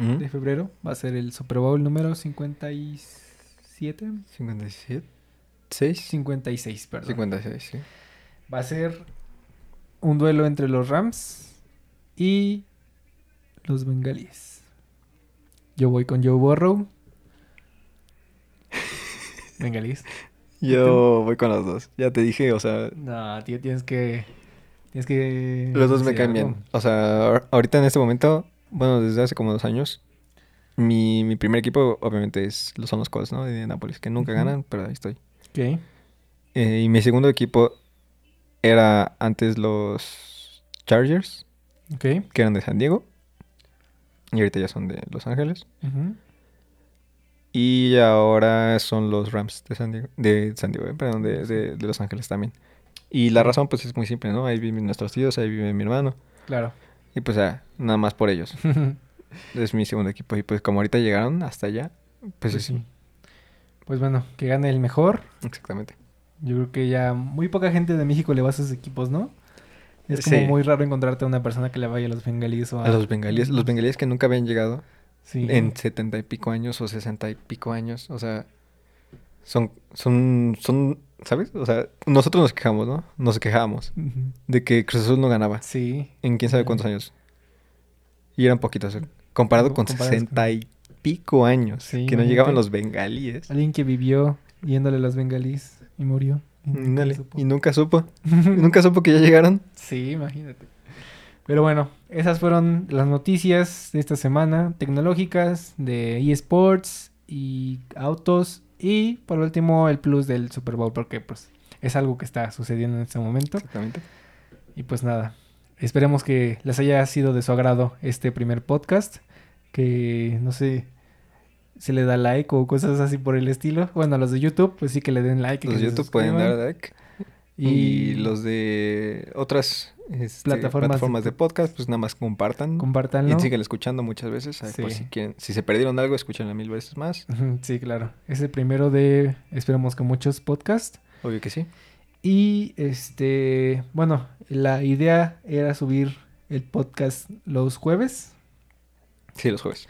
Ujú. de febrero, va a ser el Super Bowl número 57. 57. 6. 56, perdón. 56, sí. Va a ser un duelo entre los Rams y los Bengalíes. Yo voy con Joe Burrow. Bengalíes. Yo voy con los dos. Ya te dije, o sea, No, tío, tienes que. Tienes que. los dos me caen bien. O sea, ahor- ahorita en este momento, bueno, desde hace como dos años, mi, mi primer equipo obviamente es, son los Colts, ¿no? De Nápoles, que nunca ganan, pero ahí estoy. Ok. Eh, y mi segundo equipo era antes los Chargers, que eran de San Diego. Y ahorita ya son de Los Ángeles. Y ahora son los Rams de San Diego, de San Diego, eh, perdón, de, de- de Los Ángeles también. Y la razón pues es muy simple, ¿no? Ahí viven nuestros tíos, ahí vive mi hermano. Claro. Y pues ya, nada más por ellos. Es mi segundo equipo. Y pues como ahorita llegaron hasta allá, pues, Pues es- sí. Pues bueno, que gane el mejor. Exactamente. Yo creo que ya muy poca gente de México le va a esos equipos, ¿no? Es como Sí. muy raro encontrarte a una persona que le vaya a los bengalíes o a... A los bengalíes, los bengalíes que nunca habían llegado Sí. en setenta y pico años o sesenta y pico años. O sea, son, son, son, ¿sabes? O sea, nosotros nos quejamos, ¿no? Nos quejábamos de que Cruz Azul no ganaba Sí. en quién sabe cuántos años. Y eran poquitos, eh, comparado con sesenta y pico años Sí, que no llegaban los bengalíes. Alguien que vivió yéndole a los bengalíes y murió. Y nunca Dale, supo. Y nunca supo. nunca supo que ya llegaron. Sí, imagínate. Pero bueno, esas fueron las noticias de esta semana, tecnológicas, de eSports y autos. Y por último, el plus del Super Bowl, porque pues es algo que está sucediendo en este momento. Exactamente. Y pues nada, esperemos que les haya sido de su agrado este primer podcast. Que no sé, se le da like o cosas así por el estilo. Bueno, los de YouTube, pues sí que le den like. Los de YouTube pueden dar like. Y, Y los de otras este, Plataformas plataformas, de- de podcast, pues nada más compartan. compártanlo. Y siguen escuchando muchas veces. ahí Por Sí. si quieren, si se perdieron algo, escúchenla mil veces más. Sí, claro. Es el primero de, esperemos que muchos podcasts. Obvio que sí. Y este, bueno, la idea era subir el podcast los jueves. Sí, los jueves.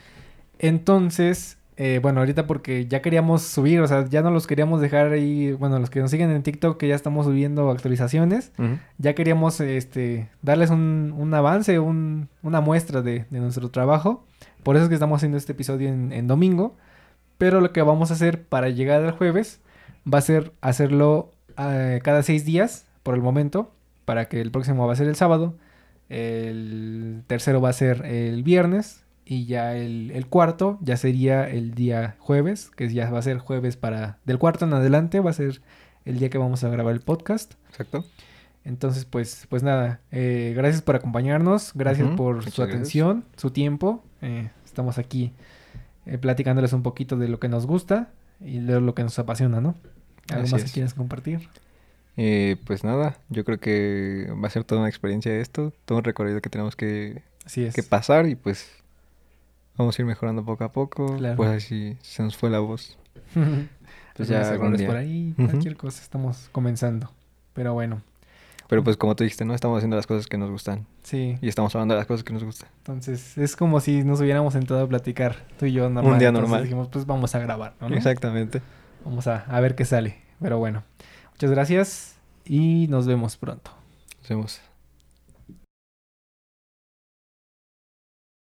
Entonces, eh, bueno, ahorita porque ya queríamos subir, o sea, ya no los queríamos dejar ahí, bueno, los que nos siguen en TikTok, que ya estamos subiendo actualizaciones, ya queríamos este, darles un, un avance, un- una muestra de, de nuestro trabajo. Por eso es que estamos haciendo este episodio en, en domingo. Pero lo que vamos a hacer para llegar al jueves va a ser hacerlo eh, cada seis días por el momento. Para que el próximo va a ser el sábado. El tercero va a ser el viernes. Y ya el, el cuarto ya sería el día jueves. Que ya va a ser jueves para... Del cuarto en adelante va a ser el día que vamos a grabar el podcast. Exacto. Entonces, pues, pues nada, eh, gracias por acompañarnos, gracias por muchas su gracias. atención, su tiempo. Eh, estamos aquí eh, platicándoles un poquito de lo que nos gusta y de lo que nos apasiona, ¿no? ¿Algo Así más que quieras compartir? Eh, pues nada, yo creo que va a ser toda una experiencia esto, todo un recorrido que tenemos que, Así es. que pasar y pues vamos a ir mejorando poco a poco. Claro. Pues así se nos fue la voz. pues ya día. por ahí, cualquier cosa, estamos comenzando. Pero bueno, Pero pues como tú dijiste, ¿no? Estamos haciendo las cosas que nos gustan sí. y estamos hablando de las cosas que nos gustan. Entonces, es como si nos hubiéramos sentado a platicar tú y yo normal. día Entonces normal. dijimos, pues vamos a grabar, ¿no? Exactamente. Vamos a, a ver qué sale. Pero bueno, muchas gracias y nos vemos pronto. Nos vemos.